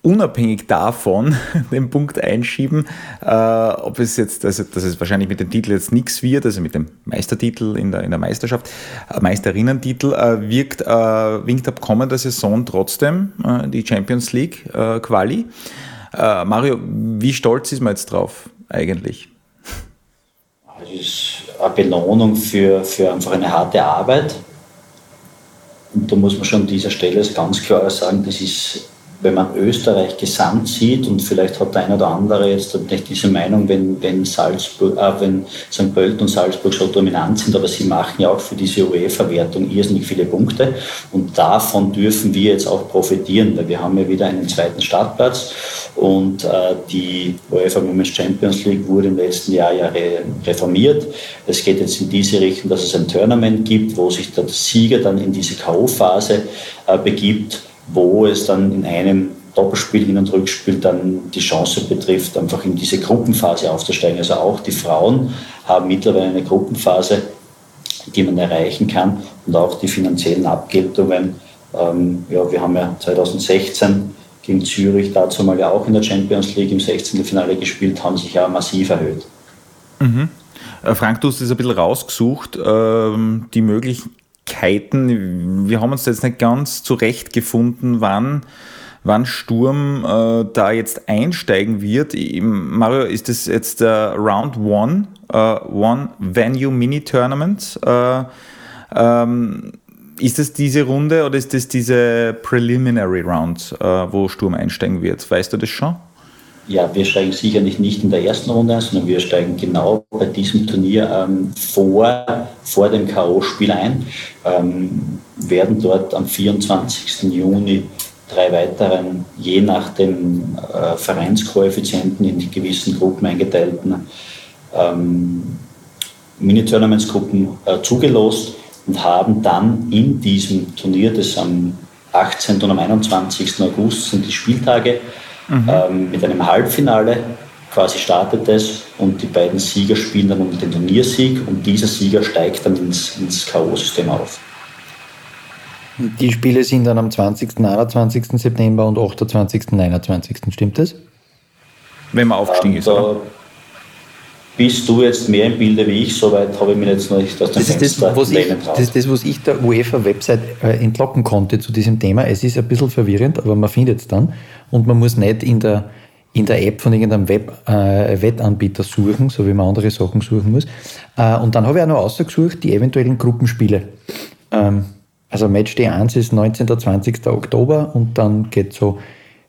unabhängig davon <laughs> den Punkt einschieben, äh, ob es jetzt, also dass es wahrscheinlich mit dem Titel jetzt nichts wird, also mit dem Meistertitel in der, in der Meisterschaft, äh, Meisterinnentitel, äh, wirkt, äh, winkt ab kommender Saison trotzdem äh, die Champions League äh, Quali. Mario, wie stolz ist man jetzt drauf eigentlich? Es ist eine Belohnung für, für einfach eine harte Arbeit. Und da muss man schon an dieser Stelle ganz klar sagen, das ist wenn man Österreich gesamt sieht, und vielleicht hat der eine oder andere jetzt nicht diese Meinung, wenn, wenn, Salzburg, äh, wenn St. Pölten und Salzburg schon dominant sind, aber sie machen ja auch für diese UEFA-Wertung irrsinnig viele Punkte. Und davon dürfen wir jetzt auch profitieren, weil wir haben ja wieder einen zweiten Startplatz und äh, die UEFA Women's Champions League wurde im letzten Jahr ja re reformiert. Es geht jetzt in diese Richtung, dass es ein Tournament gibt, wo sich der Sieger dann in diese K.O.-Phase äh, begibt wo es dann in einem Doppelspiel, Hin- und Rückspiel dann die Chance betrifft, einfach in diese Gruppenphase aufzusteigen. Also auch die Frauen haben mittlerweile eine Gruppenphase, die man erreichen kann und auch die finanziellen Abgeltungen. Ähm, ja, wir haben ja 2016 gegen Zürich dazu mal ja auch in der Champions League im 16. Finale gespielt, haben sich ja massiv erhöht. Mhm. Äh, Frank, du hast es ein bisschen rausgesucht, ähm, die möglichen Möglichkeiten. Wir haben uns jetzt nicht ganz zurechtgefunden, wann, wann Sturm äh, da jetzt einsteigen wird. Mario, ist das jetzt der Round One, äh, One Venue Mini Tournament? Äh, ähm, ist das diese Runde oder ist das diese Preliminary Round, äh, wo Sturm einsteigen wird? Weißt du das schon? Ja, wir steigen sicherlich nicht in der ersten Runde ein, sondern wir steigen genau bei diesem Turnier ähm, vor, vor dem K.O.-Spiel ein, ähm, werden dort am 24. Juni drei weiteren, je nach dem äh, Vereinskoeffizienten in gewissen Gruppen eingeteilten ähm, Mini-Tournaments-Gruppen äh, zugelost und haben dann in diesem Turnier, das am 18. und am 21. August sind die Spieltage, Mhm. Ähm, mit einem Halbfinale quasi startet es und die beiden Sieger spielen dann um den Turniersieg und dieser Sieger steigt dann ins, ins K.O.-System auf. Die Spiele sind dann am 20. 21. September und 28. 29. Stimmt das? Wenn man aufgestiegen ähm, ist, oder? Bist du jetzt mehr im Bilde wie ich, soweit habe ich mir jetzt noch nicht aus dem das Fenster das, was ich, Das ist das, was ich der UEFA-Website äh, entlocken konnte zu diesem Thema. Es ist ein bisschen verwirrend, aber man findet es dann und man muss nicht in der, in der App von irgendeinem Web, äh, Wettanbieter suchen, so wie man andere Sachen suchen muss. Äh, und dann habe ich auch noch ausgesucht, die eventuellen Gruppenspiele. Ähm, also Match D1 ist 19. 20. Oktober und dann geht so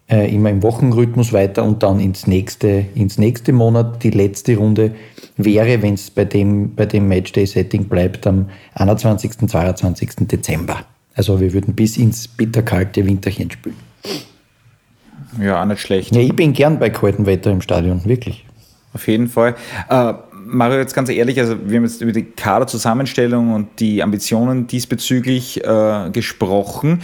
äh, immer im Wochenrhythmus weiter und dann ins nächste, ins nächste Monat. Die letzte Runde wäre, wenn es bei dem, bei dem Matchday-Setting bleibt, am 21. 22. Dezember. Also wir würden bis ins bitterkalte Winterchen spielen. Ja, auch nicht schlecht. Ja, ich bin gern bei kaltem Wetter im Stadion, wirklich. Auf jeden Fall. Äh, Mario, jetzt ganz ehrlich, also wir haben jetzt über die Kaderzusammenstellung und die Ambitionen diesbezüglich äh, gesprochen.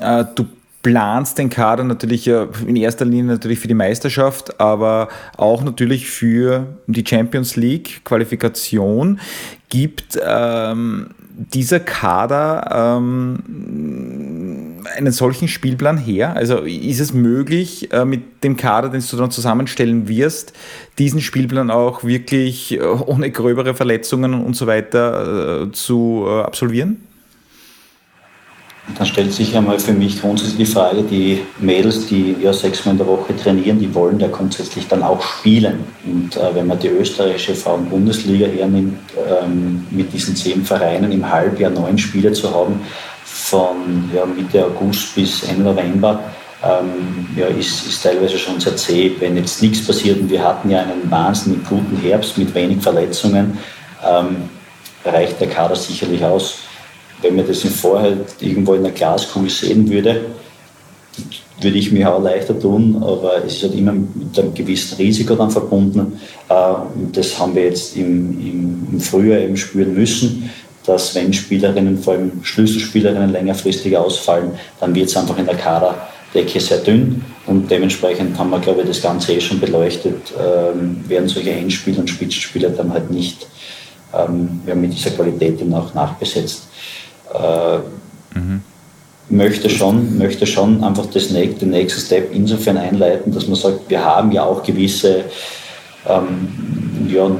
Äh, du planst den Kader natürlich in erster Linie natürlich für die Meisterschaft, aber auch natürlich für die Champions League Qualifikation. Gibt ähm, dieser Kader ähm, einen solchen Spielplan her? Also ist es möglich, äh, mit dem Kader, den du dann zusammenstellen wirst, diesen Spielplan auch wirklich äh, ohne gröbere Verletzungen und so weiter äh, zu äh, absolvieren? Dann stellt sich einmal für mich grundsätzlich die Frage, die Mädels, die ja sechsmal in der Woche trainieren, die wollen ja grundsätzlich dann auch spielen. Und äh, wenn man die österreichische Frauen-Bundesliga hernimmt, ähm, mit diesen zehn Vereinen im Halbjahr neun Spiele zu haben, von ja, Mitte August bis Ende November, ähm, ja, ist, ist teilweise schon sehr zäh, wenn jetzt nichts passiert. Und wir hatten ja einen wahnsinnig guten Herbst mit wenig Verletzungen, ähm, reicht der Kader sicherlich aus wenn man das im Vorfeld irgendwo in der Glaskugel sehen würde, würde ich mir auch leichter tun, aber es ist halt immer mit einem gewissen Risiko dann verbunden. Äh, und das haben wir jetzt im, im, Frühjahr eben spüren müssen, dass wenn Spielerinnen, vor allem Schlüsselspielerinnen längerfristig ausfallen, dann wird es einfach in der Kaderdecke sehr dünn. Und dementsprechend haben wir, glaube ich, das Ganze eh schon beleuchtet, ähm, werden solche Endspieler und Spitzenspieler dann halt nicht ähm, mit dieser Qualität dann auch nachbesetzt mhm. möchte, schon, möchte schon einfach das, den nächsten Step insofern einleiten, dass man sagt, wir haben ja auch gewisse, ähm, ja,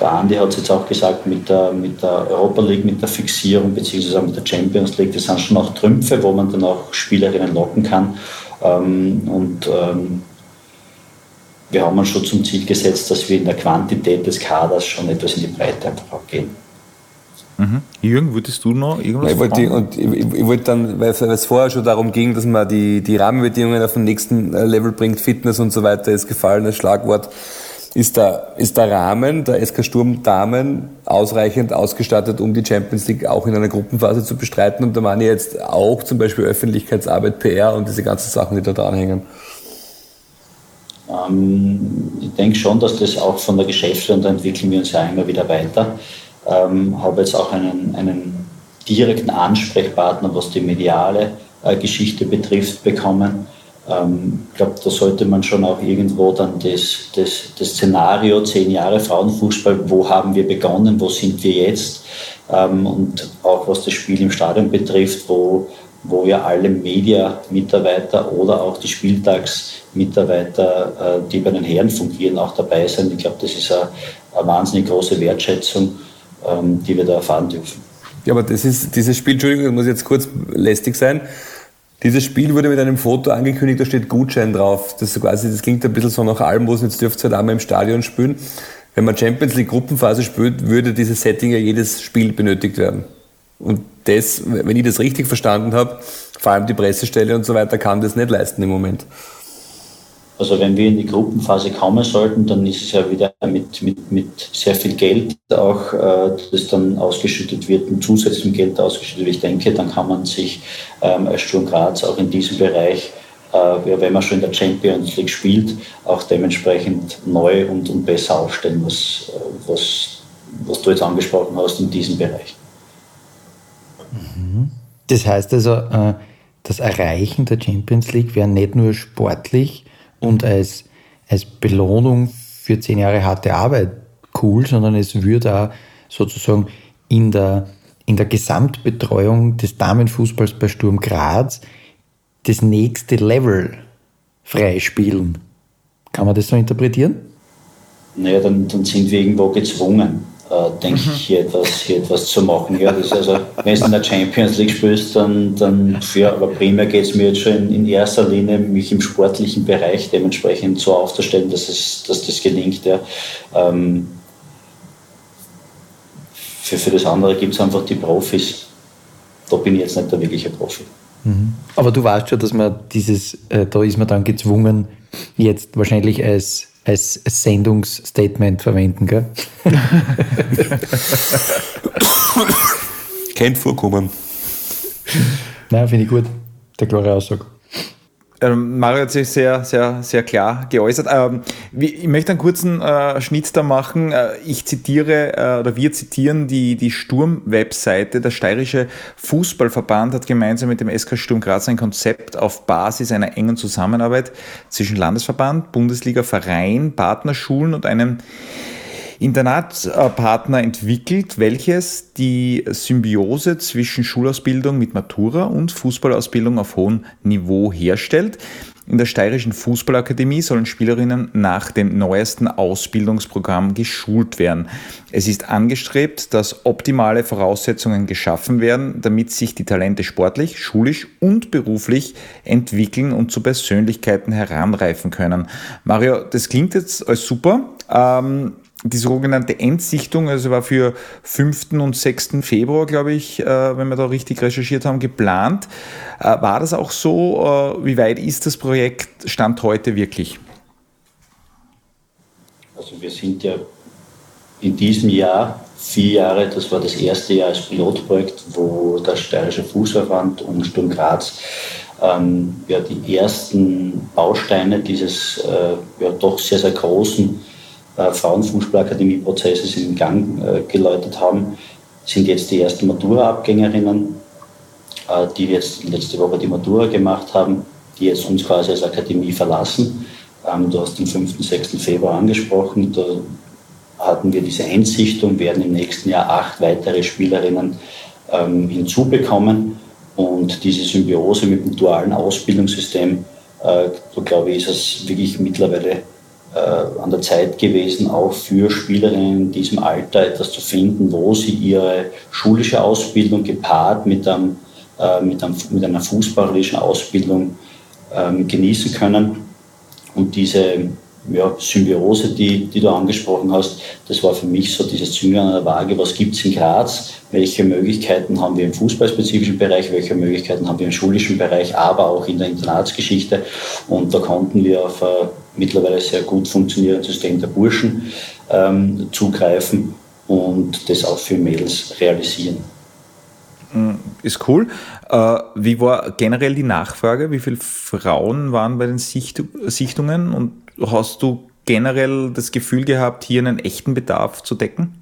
der Andi hat es jetzt auch gesagt, mit der, mit der Europa League, mit der Fixierung beziehungsweise mit der Champions League, das sind schon auch Trümpfe, wo man dann auch Spielerinnen locken kann. Ähm, und ähm, wir haben uns schon zum Ziel gesetzt, dass wir in der Quantität des Kaders schon etwas in die Breite einfach auch gehen. Mhm. Jürgen, würdest du noch irgendwas ich wollte, und ich, ich, wollte dann, weil es vorher schon darum ging, dass man die, die Rahmenbedingungen auf den nächsten äh, Level bringt, Fitness und so weiter, ist gefallen als Schlagwort. Ist der, ist der Rahmen der SK Sturm Damen ausreichend ausgestattet, um die Champions League auch in einer Gruppenphase zu bestreiten? Und da meine ich jetzt auch zum Beispiel Öffentlichkeitsarbeit, PR und diese ganzen Sachen, die da dranhängen. Ähm, ich denke schon, dass das auch von der Geschäftsführung, da entwickeln wir uns ja immer wieder weiter. Ähm, habe jetzt auch einen, einen direkten Ansprechpartner, was die mediale äh, Geschichte betrifft, bekommen. Ähm, ich glaube, da sollte man schon auch irgendwo dann das, das, das Szenario, zehn Jahre Frauenfußball, wo haben wir begonnen, wo sind wir jetzt ähm, und auch was das Spiel im Stadion betrifft, wo, wo ja alle Media-Mitarbeiter oder auch die Spieltagsmitarbeiter, äh, die bei den Herren fungieren, auch dabei sind. Ich glaube, das ist eine, eine wahnsinnig große Wertschätzung ähm, die wir da erfahren dürfen. Ja, aber das ist, dieses Spiel, Entschuldigung, das muss jetzt kurz lästig sein. Dieses Spiel wurde mit einem Foto angekündigt, da steht Gutschein drauf. Das, quasi, das klingt ein bisschen so nach Almos, jetzt dürft ihr halt einmal im Stadion spielen. Wenn man Champions League Gruppenphase spielt, würde dieses Setting ja jedes Spiel benötigt werden. Und das, wenn ich das richtig verstanden habe, vor allem die Pressestelle und so weiter, kann das nicht leisten im Moment. Also wenn wir in die Gruppenphase kommen sollten, dann ist es ja wieder mit, mit, mit sehr viel Geld auch, äh, das dann ausgeschüttet wird und zusätzlichem Geld ausgeschüttet wird. Ich denke, dann kann man sich ähm, als Sturm Graz auch in diesem Bereich, äh, ja, wenn man schon in der Champions League spielt, auch dementsprechend neu und, und besser aufstellen, was, äh, was, was du jetzt angesprochen hast in diesem Bereich. Mhm. Das heißt also, äh, das Erreichen der Champions League wäre nicht nur sportlich, und als, als Belohnung für zehn Jahre harte Arbeit cool, sondern es würde auch sozusagen in der, in der Gesamtbetreuung des Damenfußballs bei Sturm Graz das nächste Level freispielen. Kann man das so interpretieren? Naja, dann, dann sind wir irgendwo gezwungen denke mhm. ich, hier etwas, hier etwas zu machen. Ja, das also, wenn du in der Champions League spielst, dann, dann ja, aber primär geht es mir jetzt schon in, in, erster Linie, mich im sportlichen Bereich dementsprechend so aufzustellen, dass, es, dass das gelingt. Ja. Ähm, für, für das andere gibt es einfach die Profis. Da bin ich jetzt nicht der wirkliche Profi. Mhm. Aber du weißt schon, dass man dieses, äh, da ist man dann gezwungen, jetzt wahrscheinlich als als Sendungsstatement verwenden, gell? Kennt vorkommen. Nein, finde ich gut. Der klare Aussage. Ähm, Mario hat sich sehr, sehr, sehr klar geäußert. Ähm, ich möchte einen kurzen äh, Schnitt da machen. Äh, ich zitiere äh, oder wir zitieren die, die Sturm-Webseite. Der Steirische Fußballverband hat gemeinsam mit dem SK Sturm Graz ein Konzept auf Basis einer engen Zusammenarbeit zwischen Landesverband, Bundesliga, Verein, Partnerschulen und einem Internatspartner entwickelt, welches die Symbiose zwischen Schulausbildung mit Matura und Fußballausbildung auf hohem Niveau herstellt. In der Steirischen Fußballakademie sollen Spielerinnen nach dem neuesten Ausbildungsprogramm geschult werden. Es ist angestrebt, dass optimale Voraussetzungen geschaffen werden, damit sich die Talente sportlich, schulisch und beruflich entwickeln und zu Persönlichkeiten heranreifen können. Mario, das klingt jetzt als super. Ähm, die sogenannte Endsichtung, also war für 5. und 6. Februar, glaube ich, äh, wenn wir da richtig recherchiert haben, geplant. Äh, war das auch so? Äh, wie weit ist das Projekt Stand heute wirklich? Also wir sind ja in diesem Jahr vier Jahre, das war das erste Jahr als Pilotprojekt, wo der Steirische Fußverband und Sturm Graz ähm, ja, die ersten Bausteine dieses äh, ja, doch sehr, sehr großen äh, Frauenfußballakademie-Prozesses in Gang äh, geläutet haben, sind jetzt die ersten Matura-Abgängerinnen, äh, die jetzt letzte Woche die Matura gemacht haben, die jetzt uns quasi als Akademie verlassen. Ähm, du hast den 5. 6. Februar angesprochen. Da hatten wir diese Endsichtung, werden im nächsten Jahr acht weitere Spielerinnen ähm, hinzubekommen. Und diese Symbiose mit dem dualen Ausbildungssystem, äh, da glaube ich, ist es wirklich mittlerweile äh, an der Zeit gewesen, auch für Spielerinnen in diesem Alter etwas zu finden, wo sie ihre schulische Ausbildung gepaart mit, einem, äh, mit, einem, mit einer fußballerischen Ausbildung ähm, genießen können. Und diese, ja, Symbiose, die, die du angesprochen hast, das war für mich so dieses Zünglein an der Waage, was gibt es in Graz, welche Möglichkeiten haben wir im fußballspezifischen Bereich, welche Möglichkeiten haben wir im schulischen Bereich, aber auch in der Internatsgeschichte. Und da konnten wir auf ein mittlerweile sehr gut funktionierendes System der Burschen ähm, zugreifen und das auch für Mädels realisieren. Hm, ist cool. Äh, wie war generell die Nachfrage? Wie viele Frauen waren bei den Sichtungen und hast du generell das Gefühl gehabt, hier einen echten Bedarf zu decken?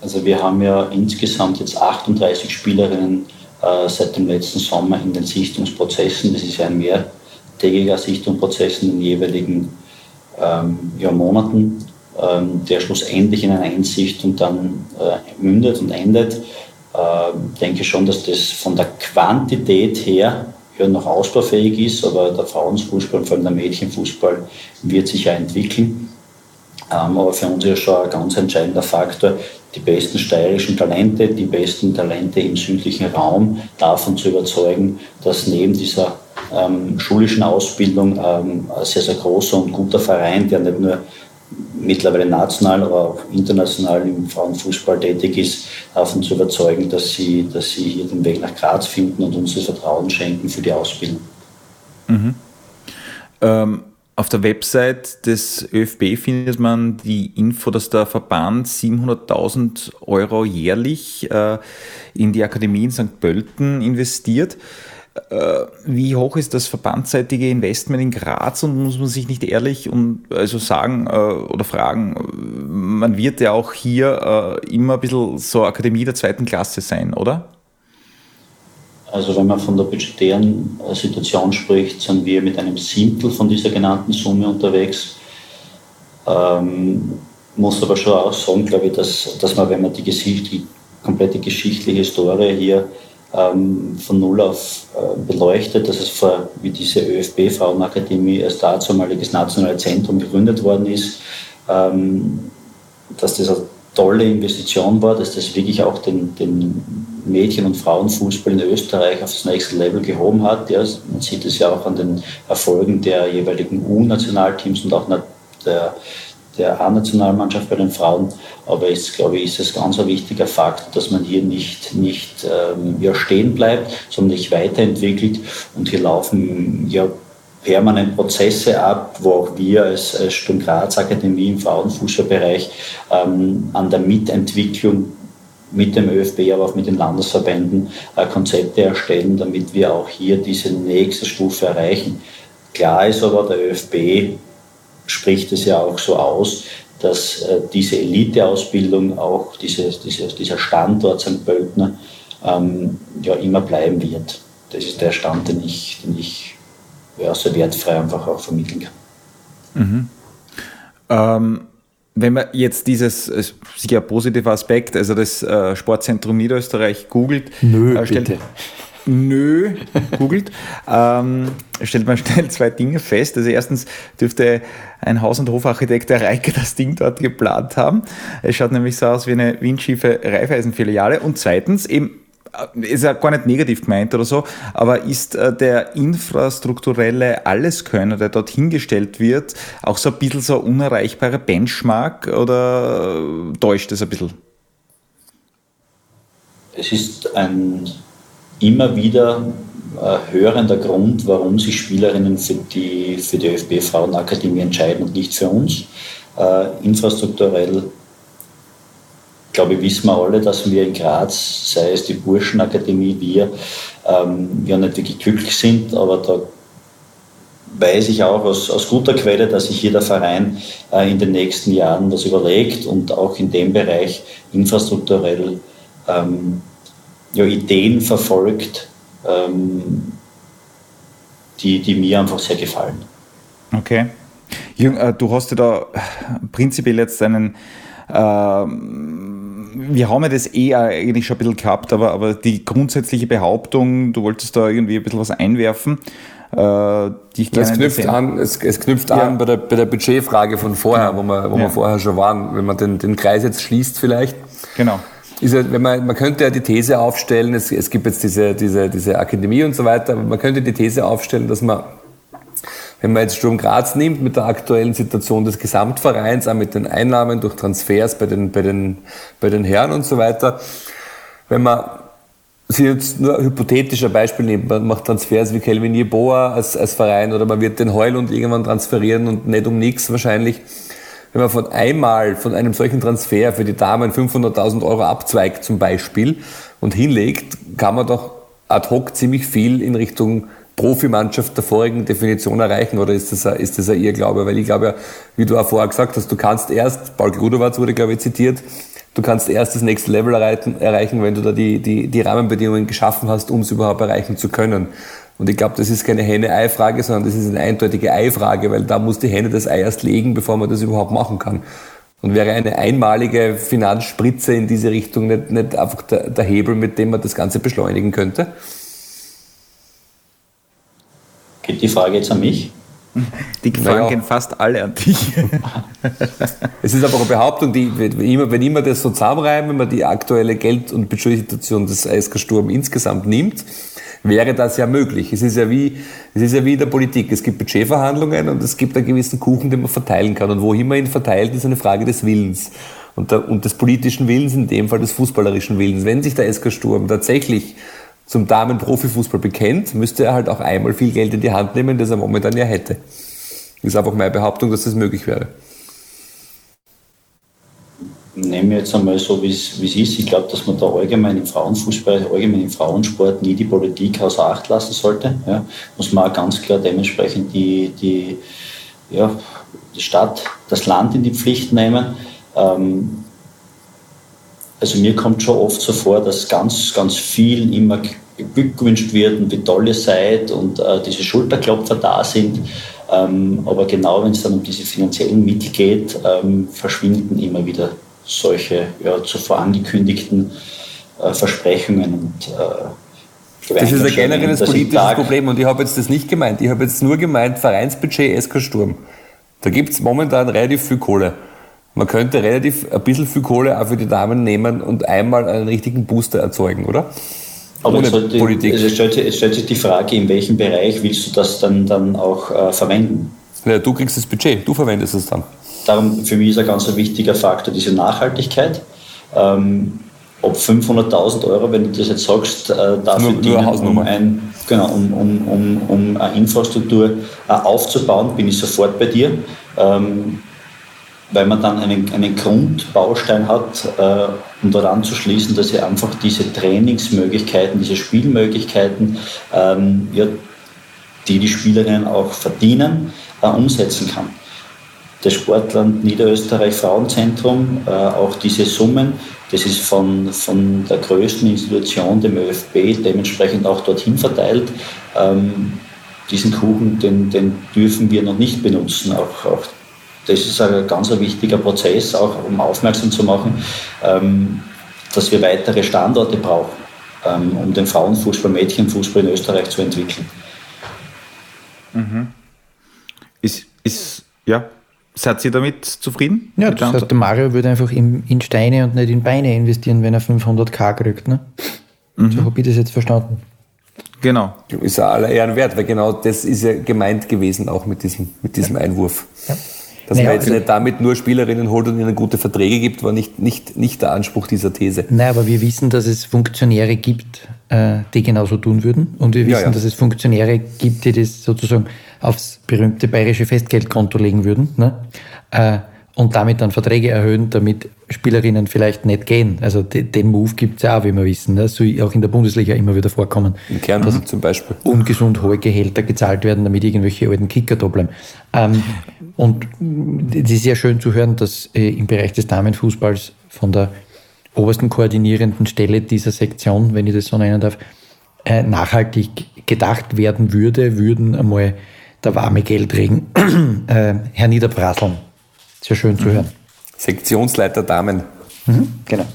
Also wir haben ja insgesamt jetzt 38 Spielerinnen äh, seit dem letzten Sommer in den Sichtungsprozessen. Das ist ja ein mehrtägiger Sichtungsprozess in den jeweiligen ähm, ja, Monaten, ähm, der schlussendlich in einer Einsichtung dann äh, mündet und endet. Ich äh, denke schon, dass das von der Quantität her ja noch ausbaufähig ist, aber der Frauenfußball und vor allem der Mädchenfußball wird sich ja entwickeln. Ähm, aber für uns ist schon ein ganz entscheidender Faktor, die besten steirischen Talente, die besten Talente im südlichen Raum davon zu überzeugen, dass neben dieser ähm, schulischen Ausbildung ähm, ein sehr, sehr großer und guter Verein, der nicht nur mittlerweile national, aber auch international im Frauenfußball tätig ist, davon zu überzeugen, dass sie, dass sie hier den Weg nach Graz finden und uns das Vertrauen schenken für die Ausbildung. Mhm. Ähm, auf der Website des ÖFB findet man die Info, dass der Verband 700.000 Euro jährlich äh, in die Akademie in St. Pölten investiert. Äh, wie hoch ist das verbandseitige Investment in Graz und muss man sich nicht ehrlich und also sagen äh, oder fragen, man wird ja auch hier äh, immer ein bisschen so Akademie der zweiten Klasse sein, oder? Also wenn man von der budgetären Situation spricht, sind wir mit einem Siebtel von dieser genannten Summe unterwegs. Ähm, muss aber schon auch sagen, glaube ich, dass, dass man, wenn man die, die komplette geschichtliche Historie hier ähm, von Null auf äh, beleuchtet, dass es vor, wie diese ÖFB-Frauenakademie als dazumaliges nationales Zentrum gegründet worden ist, ähm, dass das eine tolle Investition war, dass das wirklich auch den, den Mädchen- und Frauenfußball in Österreich auf das nächste Level gehoben hat. Ja, man sieht es ja auch an den Erfolgen der jeweiligen U-Nationalteams und auch der, der A-Nationalmannschaft bei den Frauen. Aber jetzt, glaube ich, ist es ganz ein wichtiger Fakt, dass man hier nicht, nicht ähm, ja, stehen bleibt, sondern sich weiterentwickelt. Und hier laufen ja permanent Prozesse ab, wo auch wir als, als Sturm Graz Akademie im Frauenfußballbereich ähm, an der Mitentwicklung mit dem ÖFB, aber auch mit den Landesverbänden äh, Konzepte erstellen, damit wir auch hier diese nächste Stufe erreichen. Klar ist aber, der ÖFB spricht es ja auch so aus, dass äh, diese Eliteausbildung, auch diese, diese, dieser Standort St. Pöltner, ähm, ja immer bleiben wird. Das ist der Stand, den ich, den ich ja, so wertfrei einfach auch vermitteln kann. Mhm. Ähm, wenn man jetzt dieses sicher positive Aspekt, also das äh, Sportzentrum Niederösterreich googelt, Nö, äh, stellt, bitte. Nö, googelt, <laughs> ähm, stellt man schnell zwei Dinge fest. Also erstens dürfte ein Haus- und Hofarchitekt der Reike das Ding dort geplant haben. Es schaut nämlich so aus wie eine windschiefe Reifeisenfiliale. Und zweitens eben ist ja gar nicht negativ gemeint oder so, aber ist äh, der infrastrukturelle Alleskönner, der dort hingestellt wird, auch so ein bisschen so ein unerreichbarer Benchmark oder täuscht es ein bisschen? Es ist ein immer wieder äh, hörender Grund, warum sich Spielerinnen für die, für die ÖFB Frauenakademie entscheiden und nicht für uns. Äh, infrastrukturell glaube ich, wissen wir alle, dass wir in Graz, sei es die Burschenakademie, wir ähm, ja nicht wirklich glücklich sind, aber da weiß ich auch aus, aus guter Quelle, dass sich jeder Verein äh, in den nächsten Jahren was überlegt und auch in dem Bereich infrastrukturell ähm, ja, Ideen verfolgt, ähm, die, die mir einfach sehr gefallen. Okay. Jürgen, äh, du hast ja da prinzipiell jetzt einen ähm, wir haben ja das eh eigentlich schon ein bisschen gehabt, aber, aber die grundsätzliche Behauptung, du wolltest da irgendwie ein bisschen was einwerfen, äh, die ich es knüpft an, es, es knüpft ja. an bei der, bei der Budgetfrage von vorher, genau. wo, wir, wo ja. wir vorher schon waren, wenn man den, den Kreis jetzt schließt vielleicht. Genau. Ist ja, wenn man, man könnte ja die These aufstellen, es, es gibt jetzt diese, diese, diese Akademie und so weiter, aber man könnte die These aufstellen, dass man Wenn man jetzt Sturm Graz nimmt, mit der aktuellen Situation des Gesamtvereins, auch mit den Einnahmen durch Transfers bei den, bei den, bei den Herren und so weiter, wenn man sich jetzt nur ein hypothetischer Beispiel nimmt, man macht Transfers wie Kelvin Jeboa als, als Verein oder man wird den Heulund irgendwann transferieren und nicht um nichts wahrscheinlich. Wenn man von einmal von einem solchen Transfer für die Damen 500.000 Euro abzweigt zum Beispiel und hinlegt, kann man doch ad hoc ziemlich viel in Richtung Profimannschaft der vorigen Definition erreichen oder ist das, ein, ist das ein Irrglaube? Weil ich glaube ja, wie du auch vorher gesagt hast, du kannst erst, Paul Grudowatz wurde glaube ich zitiert, du kannst erst das nächste Level erreichen, wenn du da die, die, die Rahmenbedingungen geschaffen hast, um es überhaupt erreichen zu können. Und ich glaube, das ist keine Henne-Ei-Frage, sondern das ist eine eindeutige Ei-Frage, weil da muss die Henne das Ei erst legen, bevor man das überhaupt machen kann. Und wäre eine einmalige Finanzspritze in diese Richtung nicht, nicht einfach der, der Hebel, mit dem man das Ganze beschleunigen könnte? Geht die Frage jetzt an mich? Die Fragen naja. gehen fast alle an dich. es ist aber eine Behauptung, die, wenn immer, wenn immer das so zusammenreimen, wenn man die aktuelle Geld- und Budgetsituation des ASK Sturm insgesamt nimmt, wäre das ja möglich. Es ist ja wie, es ist ja wie in der Politik. Es gibt Budgetverhandlungen und es gibt einen gewissen Kuchen, den man verteilen kann. Und wohin man ihn verteilt, ist eine Frage des Willens. Und, der, und des politischen Willens, in dem Fall des fußballerischen Willens. Wenn sich der SK Sturm tatsächlich zum Damen-Profifußball bekennt, müsste er halt auch einmal viel Geld in die Hand nehmen, das er momentan ja hätte. Ist einfach meine Behauptung, dass das möglich wäre. Nehmen wir jetzt einmal so, wie es ist. Ich glaube, dass man da allgemein im Frauenfußball, allgemein im Frauensport nie die Politik außer Acht lassen sollte. Ja. Muss man auch ganz klar dementsprechend die, die, ja, die Stadt, das Land in die Pflicht nehmen. Ähm, also mir kommt schon oft so vor, dass ganz, ganz vielen immer gewünscht wird und wie toll ihr seid und äh, diese Schulterklopfer da sind. Ähm, aber genau wenn es dann um diese finanziellen Mittel geht, ähm, verschwinden immer wieder solche ja, zuvor angekündigten äh, Versprechungen und äh, das ist ein generelles politisches Problem und ich habe jetzt das nicht gemeint. Ich habe jetzt nur gemeint, Vereinsbudget SK Sturm. Da gibt es momentan relativ viel Kohle. Man könnte relativ ein bisschen viel Kohle auch für die Damen nehmen und einmal einen richtigen Booster erzeugen, oder? Aber Ohne sollte, Politik. Es stellt, es stellt sich die Frage, in welchem Bereich willst du das dann, dann auch äh, verwenden? Ja, du kriegst das Budget, du verwendest es dann. Darum für mich ist ein ganz wichtiger Faktor diese Nachhaltigkeit. Ähm, ob 500.000 Euro, wenn du das jetzt sagst, äh, dafür nur, dienen, nur um, ein, genau, um, um, um, um eine Infrastruktur äh, aufzubauen, bin ich sofort bei dir. Ähm, weil man dann einen, einen Grundbaustein hat, äh, um dort anzuschließen, dass er einfach diese Trainingsmöglichkeiten, diese Spielmöglichkeiten, ähm, ja, die die Spielerinnen auch verdienen, äh, umsetzen kann. Das Sportland Niederösterreich Frauenzentrum, äh, auch diese Summen, das ist von, von der größten Institution, dem ÖFB, dementsprechend auch dorthin verteilt. Ähm, diesen Kuchen, den, den dürfen wir noch nicht benutzen. Auch, auch das ist ein ganz wichtiger Prozess, auch um aufmerksam zu machen, ähm, dass wir weitere Standorte brauchen, ähm, um den Frauenfußball, Mädchenfußball in Österreich zu entwickeln. Mhm. Ist, ist, ja, Seid ihr damit zufrieden? Ja, das heißt, der Mario würde einfach in, in, Steine und nicht in Beine investieren, wenn er 500k kriegt. Ne? Mhm. So habe ich das jetzt verstanden. Genau. Ist ja aller Ehren wert, weil genau das ist ja gemeint gewesen auch mit diesem, mit diesem Einwurf. Ja. Dass naja, man jetzt nicht damit nur Spielerinnen holt und ihnen gute Verträge gibt, war nicht, nicht, nicht der Anspruch dieser These. Nein, aber wir wissen, dass es Funktionäre gibt, äh, die genauso tun würden. Und wir wissen, ja, ja. dass es Funktionäre gibt, die das sozusagen aufs berühmte bayerische Festgeldkonto legen würden. Ne? Und damit dann Verträge erhöhen, damit Spielerinnen vielleicht nicht gehen. Also den Move gibt es ja auch, wie wir wissen. Das soll auch in der Bundesliga immer wieder vorkommen. In Kärnten mhm. zum Beispiel. Ungesund hohe Gehälter gezahlt werden, damit irgendwelche alten Kicker da bleiben. Ähm, und es ist sehr schön zu hören, dass äh, im Bereich des Damenfußballs von der obersten koordinierenden Stelle dieser Sektion, wenn ich das so nennen darf, äh, nachhaltig gedacht werden würde, würden einmal der warme Geldregen äh, herniederprasseln. Sehr schön zu hören. Sektionsleiter Damen. Mhm, genau.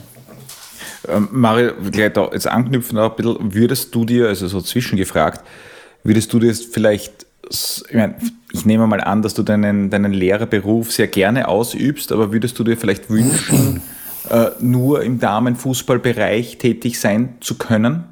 Ähm, Mario, gleich da jetzt anknüpfen ein bisschen, würdest du dir, also so zwischengefragt, würdest du dir vielleicht, ich, meine, ich nehme mal an, dass du deinen, deinen Lehrerberuf sehr gerne ausübst, aber würdest du dir vielleicht wünschen, äh, nur im Damenfußballbereich tätig sein zu können?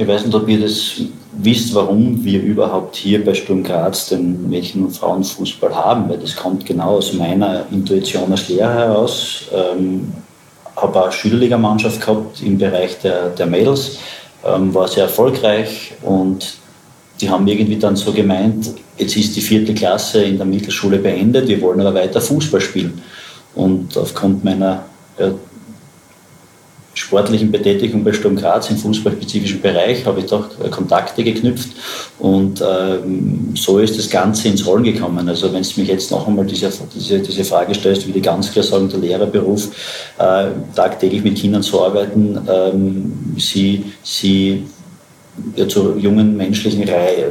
Ich weiß nicht, ob ihr das wisst, warum wir überhaupt hier bei Sturm Graz den Mädchen- und Frauenfußball haben, weil das kommt genau aus meiner Intuition als Lehrer heraus. Ähm, habe auch Schülerligamannschaft gehabt im Bereich der, der Mädels, ähm, war sehr erfolgreich und die haben irgendwie dann so gemeint, jetzt ist die vierte Klasse in der Mittelschule beendet, wir wollen aber weiter Fußball spielen. Und aufgrund meiner ja, sportlichen Betätigung bei Sturm Graz im fußballspezifischen Bereich habe ich doch Kontakte geknüpft und ähm, so ist das Ganze ins Rollen gekommen. Also wenn du mich jetzt noch einmal diese, diese, diese Frage stellst, würde ich ganz klar sagen, der Lehrerberuf, äh, tagtäglich mit Kindern zu arbeiten, ähm, sie, sie ja, zu jungen menschlichen Reihe,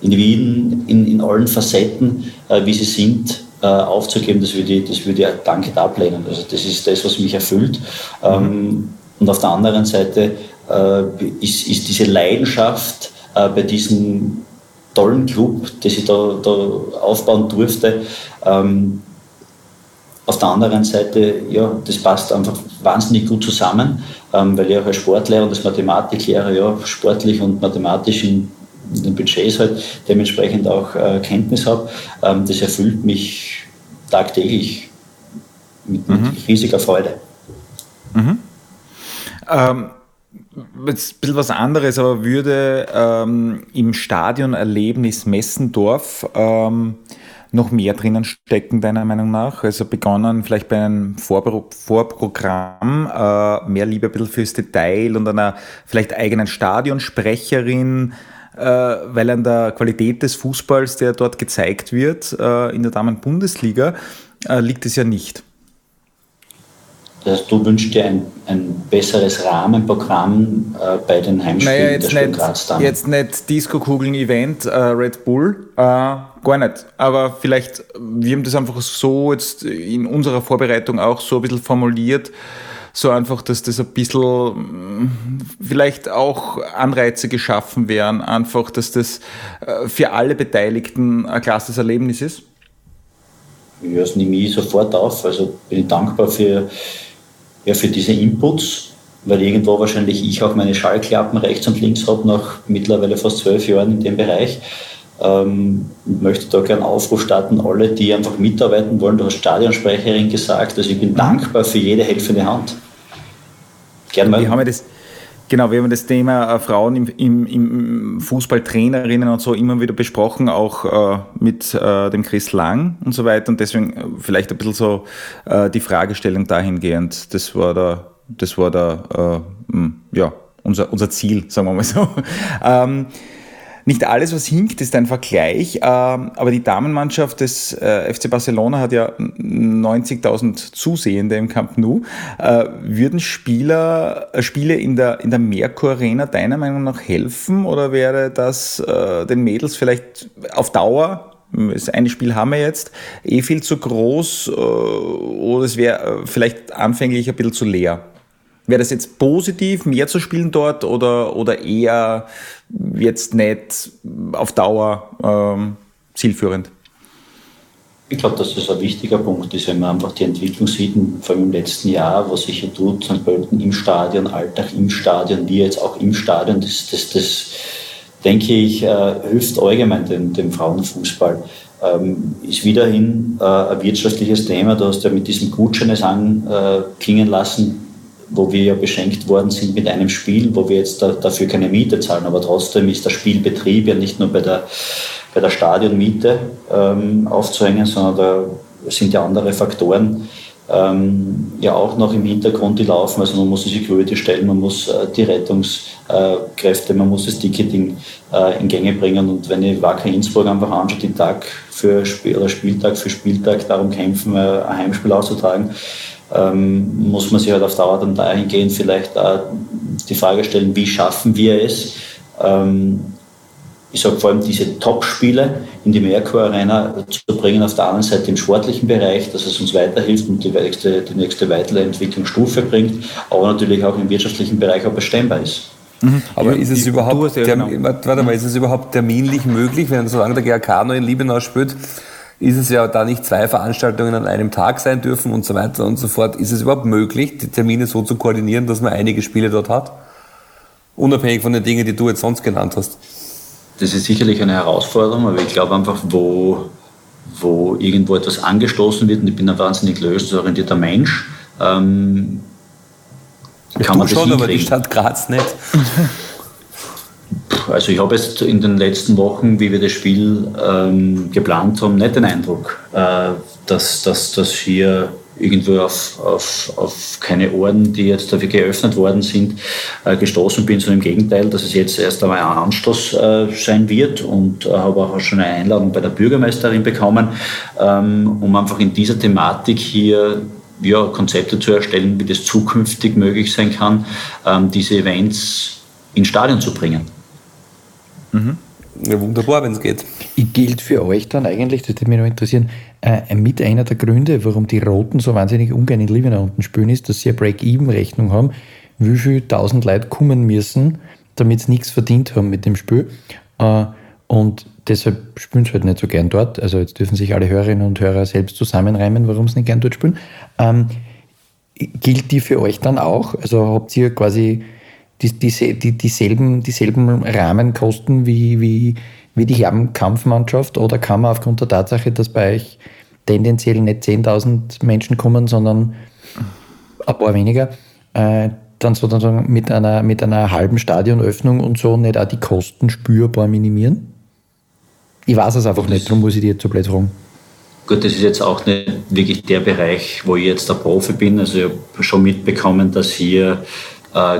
Individuen in, in allen Facetten, äh, wie sie sind, äh, aufzugeben, das würde, ich, das würde ich dankend ablehnen. Also das ist das, was mich erfüllt. Mhm. und auf der anderen Seite äh, ist, ist diese Leidenschaft äh, bei diesem tollen Club, den ich da, da aufbauen durfte, ähm, auf der anderen Seite, ja, das passt einfach wahnsinnig gut zusammen, ähm, weil ich auch als Sportlehrer und als Mathematiklehrer ja sportlich und mathematisch in den Budgets halt dementsprechend auch äh, Kenntnis habe. Ähm, das erfüllt mich tagtäglich mit, mit mhm. riesiger Freude. Mhm. Ähm, jetzt ein bisschen was anderes, aber würde ähm, im Stadionerlebnis Messendorf ähm, noch mehr drinnen stecken, deiner Meinung nach? Also begonnen vielleicht bei einem Vorpro Vorprogramm, äh, mehr Liebe ein bisschen fürs Detail und einer vielleicht eigenen Stadionsprecherin, weil an der Qualität des Fußballs, der dort gezeigt wird äh, in der Damen-Bundesliga, äh, liegt es ja nicht. Das heißt, du wünschst dir ein, ein besseres Rahmenprogramm äh, bei den Heimspielen naja, jetzt der nicht. Jetzt nicht Disco-Kugeln-Event, äh, Red Bull, äh, gar nicht. Aber vielleicht, wir haben das einfach so jetzt in unserer Vorbereitung auch so ein bisschen formuliert, so einfach, dass das ein bisschen mm, vielleicht auch Anreize geschaffen werden, einfach, dass das äh, für alle Beteiligten ein klasses Erlebnis ist? Ja, das nehme ich sofort auf. Also bin ich dankbar für, ja, für diese Inputs, weil irgendwo wahrscheinlich ich auch meine Schallklappen rechts und links habe, nach mittlerweile fast zwölf Jahren in dem Bereich. Ähm, möchte da gerne Aufruf starten, alle, die einfach mitarbeiten wollen. Du hast Stadionsprecherin gesagt, also ich bin dankbar für jede helfende Hand. Gerne. Wir haben ja das, genau, wir haben das Thema äh, Frauen im, im, im Fußballtrainerinnen und so immer wieder besprochen, auch äh, mit äh, dem Chris Lang und so weiter. Und deswegen äh, vielleicht ein bisschen so äh, die Fragestellung dahingehend. Das war da, das war da, äh, ja, unser, unser Ziel, sagen wir mal so. <laughs> ähm, nicht alles, was hinkt, ist ein Vergleich, ähm, aber die Damenmannschaft des äh, FC Barcelona hat ja 90.000 Zusehende im Camp Nou. Äh, würden Spieler, äh, Spiele in der, in der Merkur Arena deiner Meinung nach helfen oder wäre das den Mädels vielleicht auf Dauer das eine Spiel haben wir jetzt, eh viel zu groß oder es wäre vielleicht anfänglich ein bisschen zu leer? Wäre das jetzt positiv, mehr zu spielen dort oder, oder eher jetzt nicht auf Dauer ähm, zielführend? Ich glaube, dass das ein wichtiger Punkt ist, wenn man einfach die Entwicklung sieht, vor allem im letzten Jahr, was sich hier tut, St. Pölten im Stadion, Alltag im Stadion, wir jetzt auch im Stadion, das, das, das denke ich, äh, hilft allgemein dem, dem Frauenfußball. Ähm, ist wiederhin äh, ein wirtschaftliches Thema, du hast ja mit diesem Gutscheines anklingen lassen, wo wir ja beschenkt worden sind mit einem Spiel, wo wir jetzt da, dafür keine Miete zahlen, aber trotzdem ist der Spielbetrieb ja nicht nur bei der, bei der Stadionmiete ähm, aufzuhängen, sondern da sind ja andere Faktoren ähm, ja auch noch im Hintergrund, die laufen. Also man muss die Security stellen, man muss äh, die Rettungskräfte, man muss das Ticketing äh, in Gänge bringen. Und wenn ich Wacker Innsbruck einfach anschaue, die Tag für Spiel, oder Spieltag für Spieltag darum kämpfen, äh, ein Heimspiel auszutragen, ähm, muss man sich halt auf Dauer dann dahingehend vielleicht auch die Frage stellen, wie schaffen wir es, ähm, ich sage vor allem diese Top-Spiele in die Merkur Arena zu bringen, auf der anderen Seite im sportlichen Bereich, dass es uns weiterhilft und die nächste, die nächste weitere Entwicklungsstufe bringt, aber natürlich auch im wirtschaftlichen Bereich auch bestemmbar ist. Mhm. Aber ist es, überhaupt, ja, genau. warte mal, ist es überhaupt terminlich möglich, wenn solange der GRK noch in Liebenau spielt, ist es ja da nicht zwei Veranstaltungen an einem Tag sein dürfen und so weiter und so fort. Ist es überhaupt möglich, die Termine so zu koordinieren, dass man einige Spiele dort hat? Unabhängig von den Dingen, die du jetzt sonst genannt hast. Das ist sicherlich eine Herausforderung, aber ich glaube einfach, wo, wo irgendwo etwas angestoßen wird, und ich bin ein wahnsinnig lösungsorientierter Mensch, ähm, kann man das schon, aber die Stadt Graz nicht. <laughs> Also ich habe jetzt in den letzten Wochen, wie wir das Spiel ähm, geplant haben, nicht den Eindruck, äh, dass, dass, dass hier irgendwo auf, auf, auf keine Ohren, die jetzt dafür geöffnet worden sind, äh, gestoßen bin, sondern im Gegenteil, dass es jetzt erst einmal ein Anstoß äh, sein wird und äh, habe auch schon eine Einladung bei der Bürgermeisterin bekommen, ähm, um einfach in dieser Thematik hier ja, Konzepte zu erstellen, wie das zukünftig möglich sein kann, ähm, diese Events ins Stadion zu bringen. Mhm. Ja, wunderbar, wenn es geht. Gilt für euch dann eigentlich, das würde mich noch interessieren, äh, mit einer der Gründe, warum die Roten so wahnsinnig ungern in Liebenau unten spielen, ist, dass sie eine Break-Even-Rechnung haben, wie viele tausend Leute kommen müssen, damit sie nichts verdient haben mit dem Spiel. Äh, und deshalb spielen sie halt nicht so gern dort. Also jetzt dürfen sich alle Hörerinnen und Hörer selbst zusammenreimen, warum sie nicht gern dort spielen. Ähm, gilt die für euch dann auch? Also habt ihr quasi die, die, die, dieselben, dieselben Rahmenkosten wie, wie, wie die Herrenkampfmannschaft oder kann man aufgrund der Tatsache, dass bei euch tendenziell nicht 10.000 Menschen kommen, sondern ein paar weniger, äh, dann sozusagen mit einer, mit einer halben Stadionöffnung und so nicht auch die Kosten spürbar minimieren? Ich weiß es einfach nicht, darum muss ich dir jetzt so blöd fragen. Gut, das ist jetzt auch nicht wirklich der Bereich, wo ich jetzt der Profi bin. Also ich habe schon mitbekommen, dass hier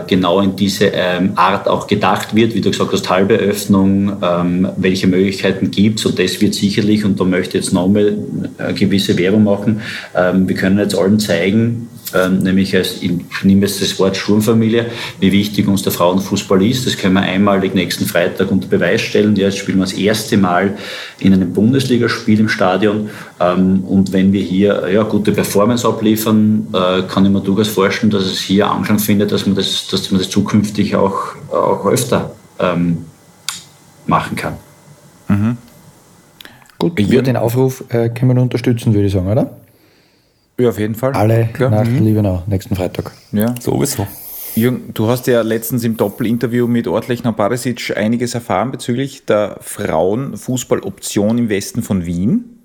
genau in diese ähm, Art auch gedacht wird, wie du gesagt hast, halbe Öffnung, ähm, welche Möglichkeiten gibt es und das wird sicherlich, und da möchte ich jetzt nochmal eine äh, gewisse Werbung machen, ähm, wir können jetzt allen zeigen, ähm, nämlich als, ich nehme jetzt das Wort Sturmfamilie, wie wichtig uns der Frauenfußball ist. Das können wir einmalig nächsten Freitag unter Beweis stellen. Jetzt spielen wir das erste Mal in einem Bundesligaspiel im Stadion. Ähm, und wenn wir hier ja, gute Performance abliefern, äh, kann ich mir durchaus vorstellen, dass es hier Anklang findet, dass man das, dass man das zukünftig auch, auch öfter ähm, machen kann. Mhm. Gut, ich würde den Aufruf äh, können wir unterstützen, würde ich sagen, oder? Ja, auf jeden Fall. Alle Klar. nach mhm. Liebenau, nächsten Freitag. Ja. Sowieso. Jürgen, du hast ja letztens im Doppelinterview mit Ortlechner Barisic einiges erfahren bezüglich der Frauenfußballoption im Westen von Wien.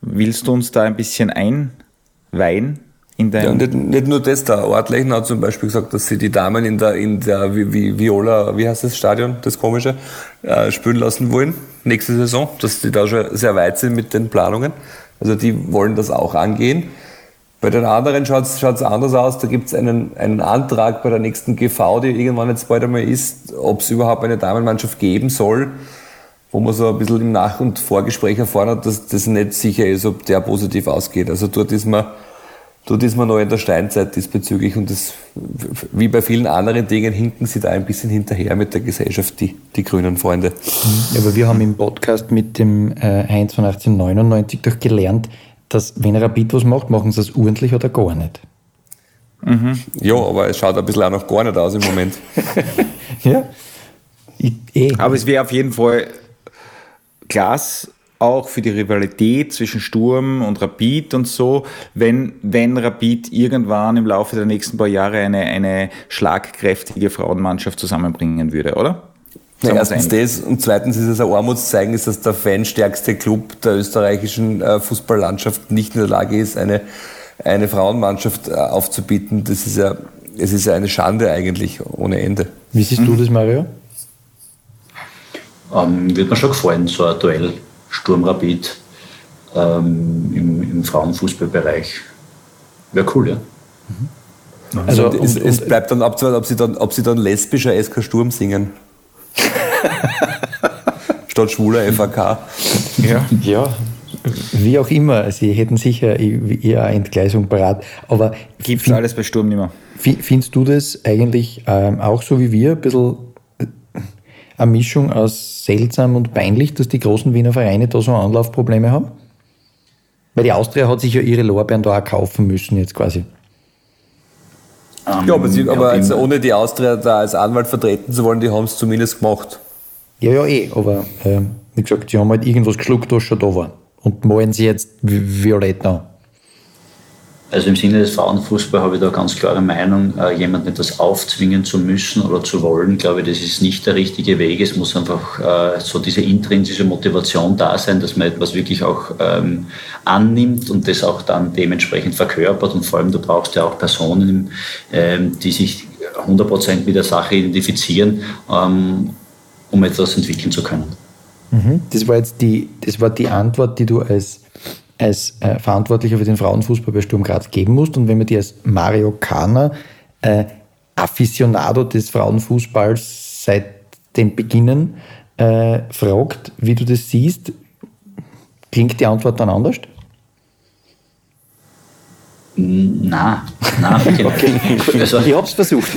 Willst du uns da ein bisschen einweihen? In ja, nicht, nicht nur das, der Ortlechner hat zum Beispiel gesagt, dass sie die Damen in der, in der Viola, wie heißt das Stadion, das komische, äh, spielen lassen wollen, nächste Saison, dass die da schon sehr weit sind mit den Planungen. Also die wollen das auch angehen. Bei den anderen schaut es anders aus. Da gibt es einen, einen Antrag bei der nächsten GV, die irgendwann jetzt bald einmal ist, ob es überhaupt eine Damenmannschaft geben soll, wo man so ein bisschen im Nach- und Vorgespräch erfahren hat, dass das nicht sicher ist, ob der positiv ausgeht. Also dort ist man, dort ist man noch in der Steinzeit diesbezüglich und das, wie bei vielen anderen Dingen hinken sie da ein bisschen hinterher mit der Gesellschaft, die, die grünen Freunde. Aber wir haben im Podcast mit dem äh, Heinz von 1899 doch gelernt, dass wenn Rapid was macht, machen sie es ordentlich oder gar nicht. Mhm. Ja, aber es schaut ein bisschen auch noch gar nicht aus im Moment. <laughs> ja. Ich, eh. Aber es wäre auf jeden Fall Glas auch für die Rivalität zwischen Sturm und Rapid und so, wenn, wenn Rapid irgendwann im Laufe der nächsten paar Jahre eine, eine schlagkräftige Frauenmannschaft zusammenbringen würde, oder? Ja, erstens das und zweitens ist es ein Armutszeichen, ist, dass der fanstärkste Club der österreichischen äh, Fußballlandschaft nicht in der Lage ist, eine, eine Frauenmannschaft äh, aufzubieten. Das ist ja, es ist ja eine Schande eigentlich ohne Ende. Wie siehst du das, Mario? Ähm, wird mir schon gefallen, so ein Duell Sturm Rapid ähm, im, im Frauenfußballbereich. Wäre cool, ja. Mhm. Also, also es, es, bleibt dann abzuwarten, ob sie dann, ob sie dann lesbischer SK Sturm singen. <laughs> Statt schwuler FAK. Ja. ja, wie auch immer. Sie hätten sicher ihre Entgleisung parat. Aber gibt es alles bei Sturm nicht mehr. Findest du das eigentlich ähm, auch so wie wir, ein bisschen eine Mischung aus seltsam und peinlich, dass die großen Wiener Vereine da so Anlaufprobleme haben? Weil die Austria hat sich ja ihre Lorbeeren da auch kaufen müssen jetzt quasi. Um, ja, aber, sie, aber also ohne die Austria da als Anwalt vertreten zu wollen, die haben es zumindest gemacht. Ja, ja, eh, aber äh, wie gesagt, sie haben halt irgendwas geschluckt, was schon da war. Und malen sie jetzt violett an. Also im Sinne des Frauenfußballs habe ich da ganz klare Meinung, äh, jemanden etwas aufzwingen zu müssen oder zu wollen, glaube ich, das ist nicht der richtige Weg. Es muss einfach äh, so diese intrinsische Motivation da sein, dass man etwas wirklich auch ähm, annimmt und das auch dann dementsprechend verkörpert. Und vor allem, du brauchst ja auch Personen, ähm, die sich 100% mit der Sache identifizieren, ähm, um etwas entwickeln zu können. Mhm. Das war jetzt die, das war die Antwort, die du als als äh, Verantwortlicher für den Frauenfußball bei Sturm Graz geben musst. Und wenn man dir als Mario Kahner, äh, Aficionado des Frauenfußballs seit den Beginnen, äh, fragt, wie du das siehst, klingt die Antwort dann anders? Na, na, <laughs> okay. also, ich hab's versucht.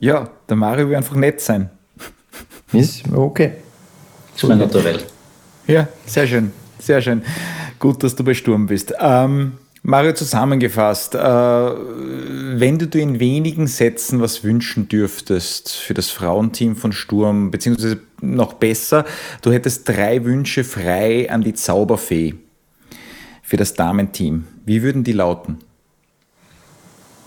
Ja, der Mario will einfach nett sein. Ist okay. Das ist mein Naturell. Ja, sehr schön, sehr schön. Gut, dass du bei Sturm bist. Ähm, Mario, zusammengefasst, äh, wenn du dir in wenigen Sätzen was wünschen dürftest für das Frauenteam von Sturm, beziehungsweise noch besser, du hättest drei Wünsche frei an die Zauberfee für das Damenteam. Wie würden die lauten?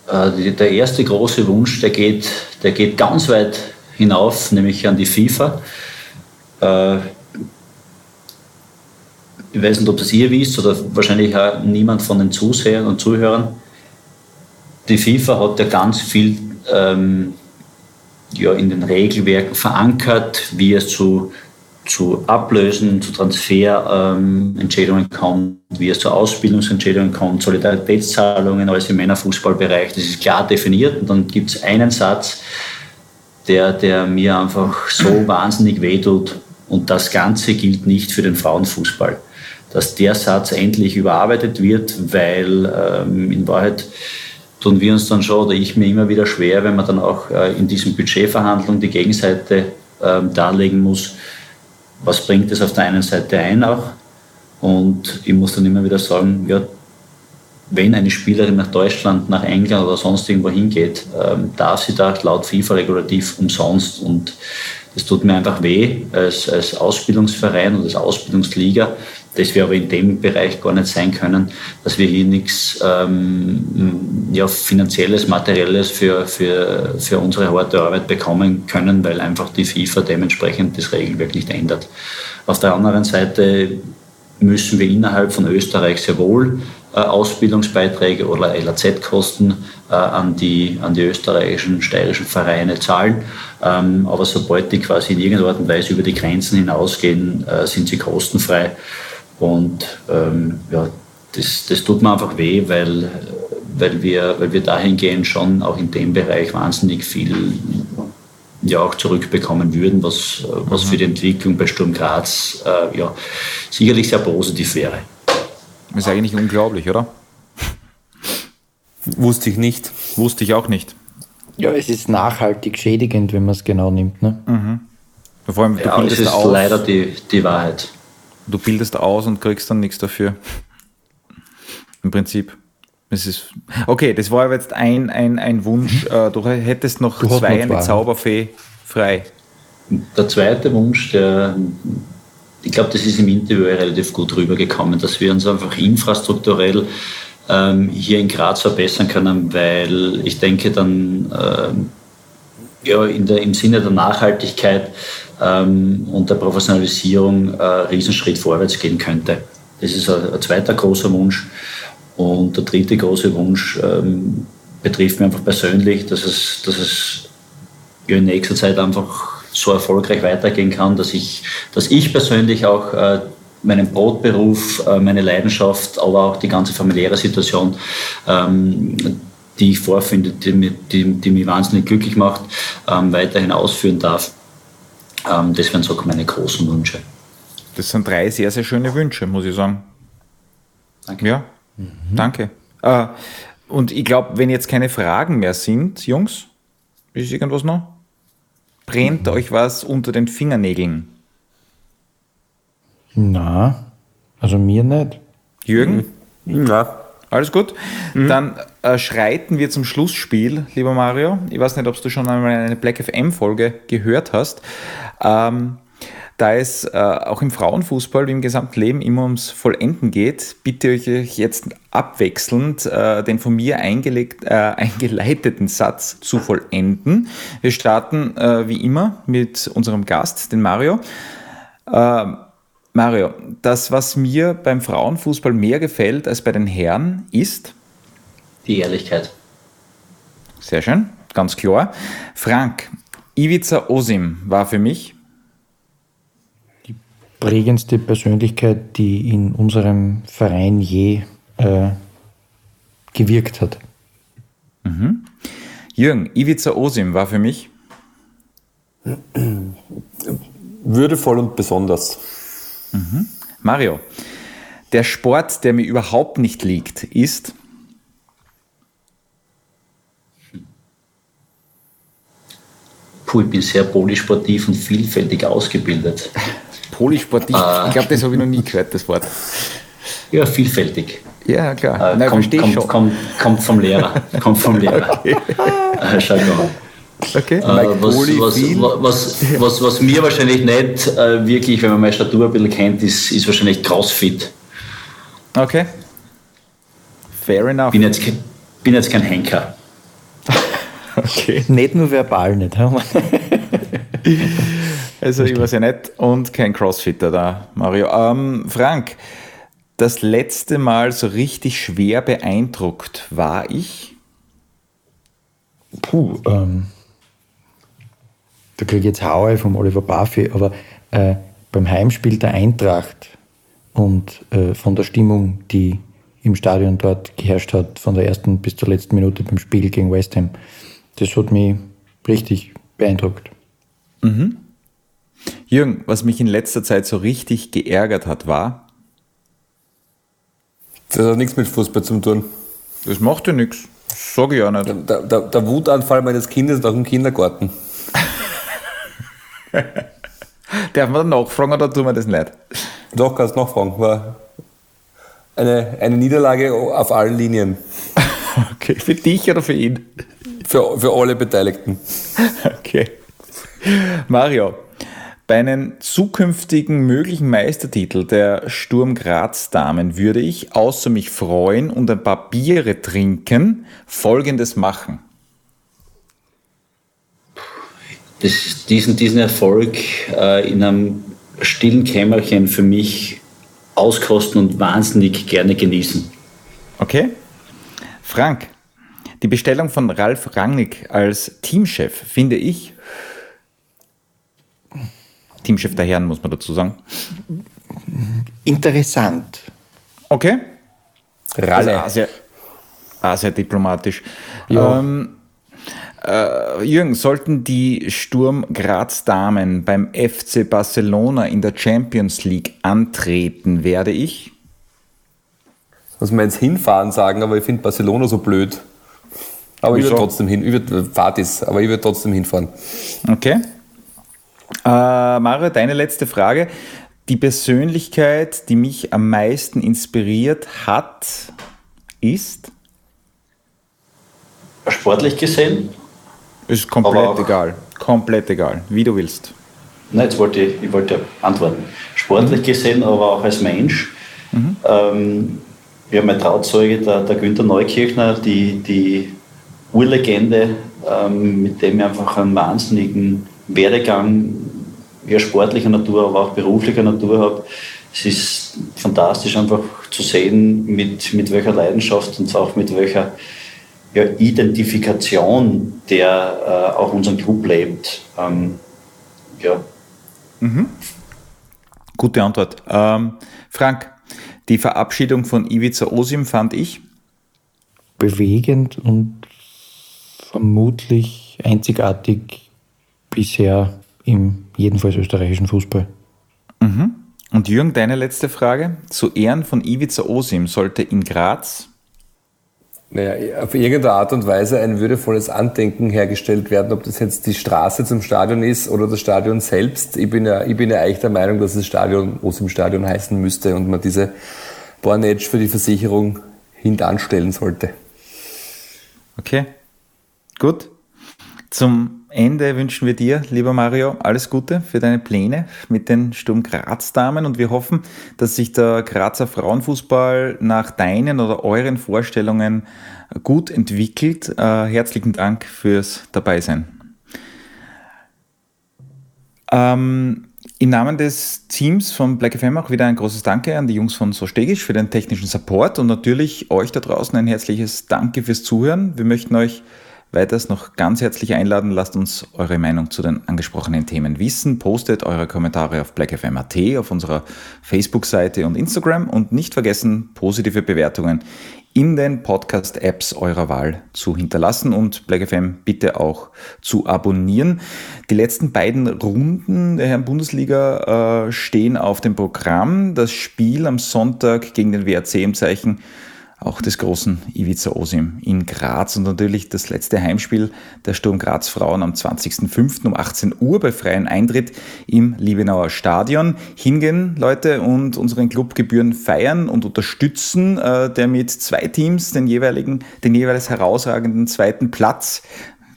Äh, der erste große Wunsch, der geht, der geht ganz weit hinauf, nämlich an die FIFA. Ich weiß nicht, ob das ihr wisst oder wahrscheinlich auch niemand von den Zusehern und Zuhörern. Die FIFA hat ja ganz viel ähm, ja, in den Regelwerken verankert, wie es zu, zu Ablösen, zu Transferentschädigungen ähm, kommt, wie es zu Ausbildungsentschädigungen kommt, Solidaritätszahlungen, alles im Männerfußballbereich. Das ist klar definiert. Und dann gibt es einen Satz, der, der mir einfach so wahnsinnig wehtut. Und das Ganze gilt nicht für den Frauenfußball dass der Satz endlich überarbeitet wird, weil ähm, in Wahrheit tun wir uns dann schon oder ich mir immer wieder schwer, wenn man dann auch äh, in diesen Budgetverhandlungen die Gegenseite äh, darlegen muss, was bringt es auf der einen Seite ein auch. Und ich muss dann immer wieder sagen, ja, wenn eine Spielerin nach Deutschland, nach England oder sonst irgendwo hingeht, ähm, darf sie da laut FIFA-Regulativ umsonst. Und das tut mir einfach weh als, als Ausbildungsverein und als Ausbildungsliga, das wir aber in dem Bereich gar nicht sein können, dass wir hier nichts ähm, ja, finanzielles, materielles für, für, für unsere harte Arbeit bekommen können, weil einfach die FIFA dementsprechend das Regelwerk nicht ändert. Auf der anderen Seite müssen wir innerhalb von Österreich sehr wohl äh, Ausbildungsbeiträge oder LAZ-Kosten äh, an, die, an die österreichischen, steirischen Vereine zahlen. Ähm, aber sobald die quasi in irgendeiner Art und Weise über die Grenzen hinausgehen, äh, sind sie kostenfrei. Und ähm, ja, das, das tut mir einfach weh, weil, weil, wir, weil wir dahingehend schon auch in dem Bereich wahnsinnig viel ja auch zurückbekommen würden, was, was für die Entwicklung bei Sturm Graz äh, ja, sicherlich sehr positiv wäre. Das ist eigentlich unglaublich, oder? <laughs> Wusste ich nicht. Wusste ich auch nicht. Ja, es ist nachhaltig schädigend, wenn man es genau nimmt. Ne? Mhm. Vor allem, du ja, es ist aus. leider die, die Wahrheit. Du bildest aus und kriegst dann nichts dafür. Im Prinzip. Es ist, okay, das war jetzt ein, ein, ein Wunsch. Mhm. Äh, du hättest noch du zwei eine Zauberfee frei. Der zweite Wunsch, der, ich glaube, das ist im Interview relativ gut rübergekommen, dass wir uns einfach infrastrukturell ähm, hier in Graz verbessern können, weil ich denke, dann ähm, ja, in der, im Sinne der Nachhaltigkeit ähm, und der Professionalisierung äh, einen Riesenschritt vorwärts gehen könnte. Das ist ein, ein zweiter großer Wunsch. Und der dritte große Wunsch ähm, betrifft mich einfach persönlich, dass es, dass es in nächster Zeit einfach so erfolgreich weitergehen kann, dass ich, dass ich persönlich auch äh, meinen Brotberuf, äh, meine Leidenschaft, aber auch die ganze familiäre Situation, ähm, die ich vorfinde, die, die, die mich wahnsinnig glücklich macht, ähm, weiterhin ausführen darf. Ähm, das wären so meine großen Wünsche. Das sind drei sehr, sehr schöne Wünsche, muss ich sagen. Danke. Ja, mhm. danke. Äh, und ich glaube, wenn jetzt keine Fragen mehr sind, Jungs, ist irgendwas noch? Brennt mhm. euch was unter den Fingernägeln? Na, also mir nicht. Jürgen? Mhm. Alles gut. Mhm. Dann äh, schreiten wir zum Schlussspiel, lieber Mario. Ich weiß nicht, ob du schon einmal eine Black FM-Folge gehört hast. Ähm, Da es äh, auch im Frauenfußball wie im gesamten Leben immer ums Vollenden geht, bitte ich euch jetzt abwechselnd äh, den von mir eingelegt, äh, <laughs> eingeleiteten Satz zu vollenden. Wir starten äh, wie immer mit unserem Gast, den Mario. Mario, das, was mir beim Frauenfußball mehr gefällt als bei den Herren, ist? Die Ehrlichkeit. Sehr schön, ganz klar. Frank, Ivica Osim war für mich die prägendste Persönlichkeit, die in unserem Verein je äh, gewirkt hat. Mhm. Jürgen, Ivica Osim war für mich würdevoll und besonders. Mhm. Mario, der Sport, der mir überhaupt nicht liegt, ist Puh, ich bin sehr polysportiv und vielfältig ausgebildet. <laughs> Polysportiv? Äh, ich glaube, das habe ich noch nie gehört, das Wort. Ja, vielfältig. Ja, klar. Äh, Nein, kommt, kommt, schon. Kommt, kommt, vom Lehrer. kommt vom Lehrer. <laughs> Okay. Äh, schau mal. Okay. Äh, was, was, was, was, was, mir wahrscheinlich nicht äh, wirklich, wenn man meine Statur ein bisschen kennt, ist, ist wahrscheinlich Crossfit. Okay. Fair enough. Bin jetzt, bin jetzt kein Henker. <laughs> Okay. Nicht nur verbal nicht. <laughs> also ich weiß ja nicht und kein Crossfitter da, Mario. Ähm, Frank, das letzte Mal so richtig schwer beeindruckt war ich? Puh, ähm, da kriege ich jetzt Haue vom Oliver Buffy, aber äh, beim Heimspiel der Eintracht und äh, von der Stimmung, die im Stadion dort geherrscht hat, von der ersten bis zur letzten Minute beim Spiel gegen West Ham, das hat mich richtig beeindruckt. Mhm. Jürgen, was mich in letzter Zeit so richtig geärgert hat, war? Das hat nichts mit Fußball zu tun. Das macht ja nichts. Sage ich auch nicht. Der, der, der Wutanfall meines Kindes nach dem Kindergarten. <laughs> Darf man dann nachfragen oder tun wir das nicht? Doch, kannst nachfragen. War eine, eine Niederlage auf allen Linien. <laughs> Okay, für dich oder für ihn? Für, für alle Beteiligten. <laughs> Okay. Mario, bei einem zukünftigen möglichen Meistertitel der Sturm Graz Damen würde ich, außer mich freuen und ein paar Biere trinken, Folgendes machen. Das, diesen, diesen Erfolg äh, in einem stillen Kämmerchen für mich auskosten und wahnsinnig gerne genießen. Okay. Frank, die Bestellung von Ralf Rangnick als Teamchef finde ich, Teamchef der Herren muss man dazu sagen, interessant. Okay. Ralle. Also sehr, sehr diplomatisch. Ja. Ähm, äh, Jürgen, sollten die Sturm Graz Damen beim FC Barcelona in der Champions League antreten, werde ich? Muss man jetzt hinfahren sagen, aber ich finde Barcelona so blöd. Aber ich würde trotzdem hin, ich würde Fatis, aber ich würde trotzdem hinfahren. Okay. Äh, Mario, deine letzte Frage. Die Persönlichkeit, die mich am meisten inspiriert hat, ist? Sportlich gesehen? Ist komplett egal. Komplett egal, wie du willst. Nein, jetzt wollte ich, ich wollte antworten. Sportlich mhm. gesehen, aber auch als Mensch. Mhm. Ähm, ja, mein Trauzeuge, der, der Günther Neukirchner, die, die Urlegende, ähm, mit dem ich einfach einen wahnsinnigen Werdegang ja, sportlicher Natur, aber auch beruflicher Natur habe. Es ist fantastisch einfach zu sehen, mit, mit welcher Leidenschaft und auch mit welcher ja, Identifikation, der äh, auch unseren Club lebt. Ähm, ja. Mhm. Gute Antwort. Ähm, Frank, die Verabschiedung von Ivica Osim fand ich bewegend und vermutlich einzigartig bisher im jedenfalls österreichischen Fußball. Mhm. Und Jürgen, deine letzte Frage. Zu Ehren von Ivica Osim sollte in Graz naja, auf irgendeine Art und Weise ein würdevolles Andenken hergestellt werden, ob das jetzt die Straße zum Stadion ist oder das Stadion selbst. Ich bin ja, ich bin ja eigentlich der Meinung, dass das Stadion Osim Stadion heißen müsste und man diese Bornage für die Versicherung hintanstellen sollte. Okay, gut. Zum Ende wünschen wir dir, lieber Mario, alles Gute für deine Pläne mit den Sturm Graz Damen und wir hoffen, dass sich der Grazer Frauenfußball nach deinen oder euren Vorstellungen gut entwickelt. Äh, herzlichen Dank fürs Dabeisein. Ähm, Im Namen des Teams von Black FM auch wieder ein großes Danke an die Jungs von So Stegisch für den technischen Support und natürlich euch da draußen ein herzliches Danke fürs Zuhören. Wir möchten euch weiters noch ganz herzlich einladen. Lasst uns eure Meinung zu den angesprochenen Themen wissen. Postet eure Kommentare auf blackfm.at, auf unserer Facebook-Seite und Instagram und nicht vergessen, positive Bewertungen in den Podcast-Apps eurer Wahl zu hinterlassen und Black FM bitte auch zu abonnieren. Die letzten beiden Runden der Herren Bundesliga äh, stehen auf dem Programm. Das Spiel am Sonntag gegen den WRC im Zeichen auch des großen Ivica Osim in Graz und natürlich das letzte Heimspiel der Sturm Graz Frauen am 20.05. um 18 Uhr bei freiem Eintritt im Liebenauer Stadion. Hingehen, Leute, und unseren Clubgebühren feiern und unterstützen, äh, der mit zwei Teams den jeweiligen, den jeweils herausragenden zweiten Platz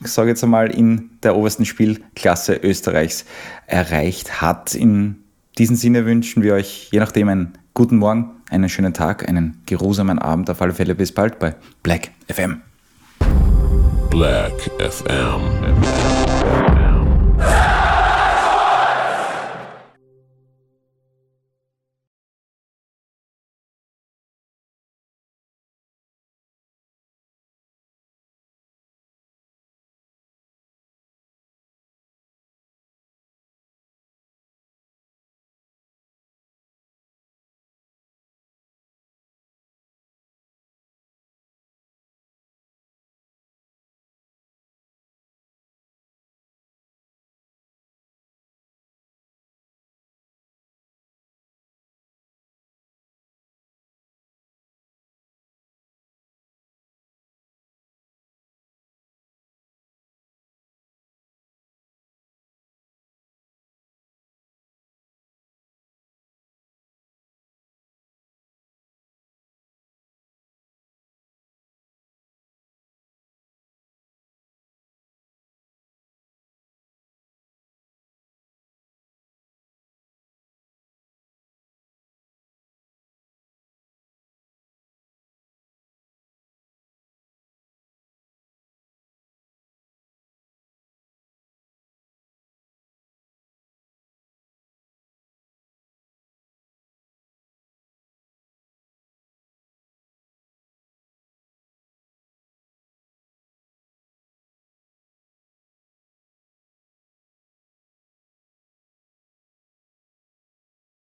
ich sage jetzt einmal, in der obersten Spielklasse Österreichs erreicht hat. In diesem Sinne wünschen wir euch je nachdem ein guten Morgen, einen schönen Tag, einen geruhsamen Abend. Auf alle Fälle bis bald bei Black FM. Black FM.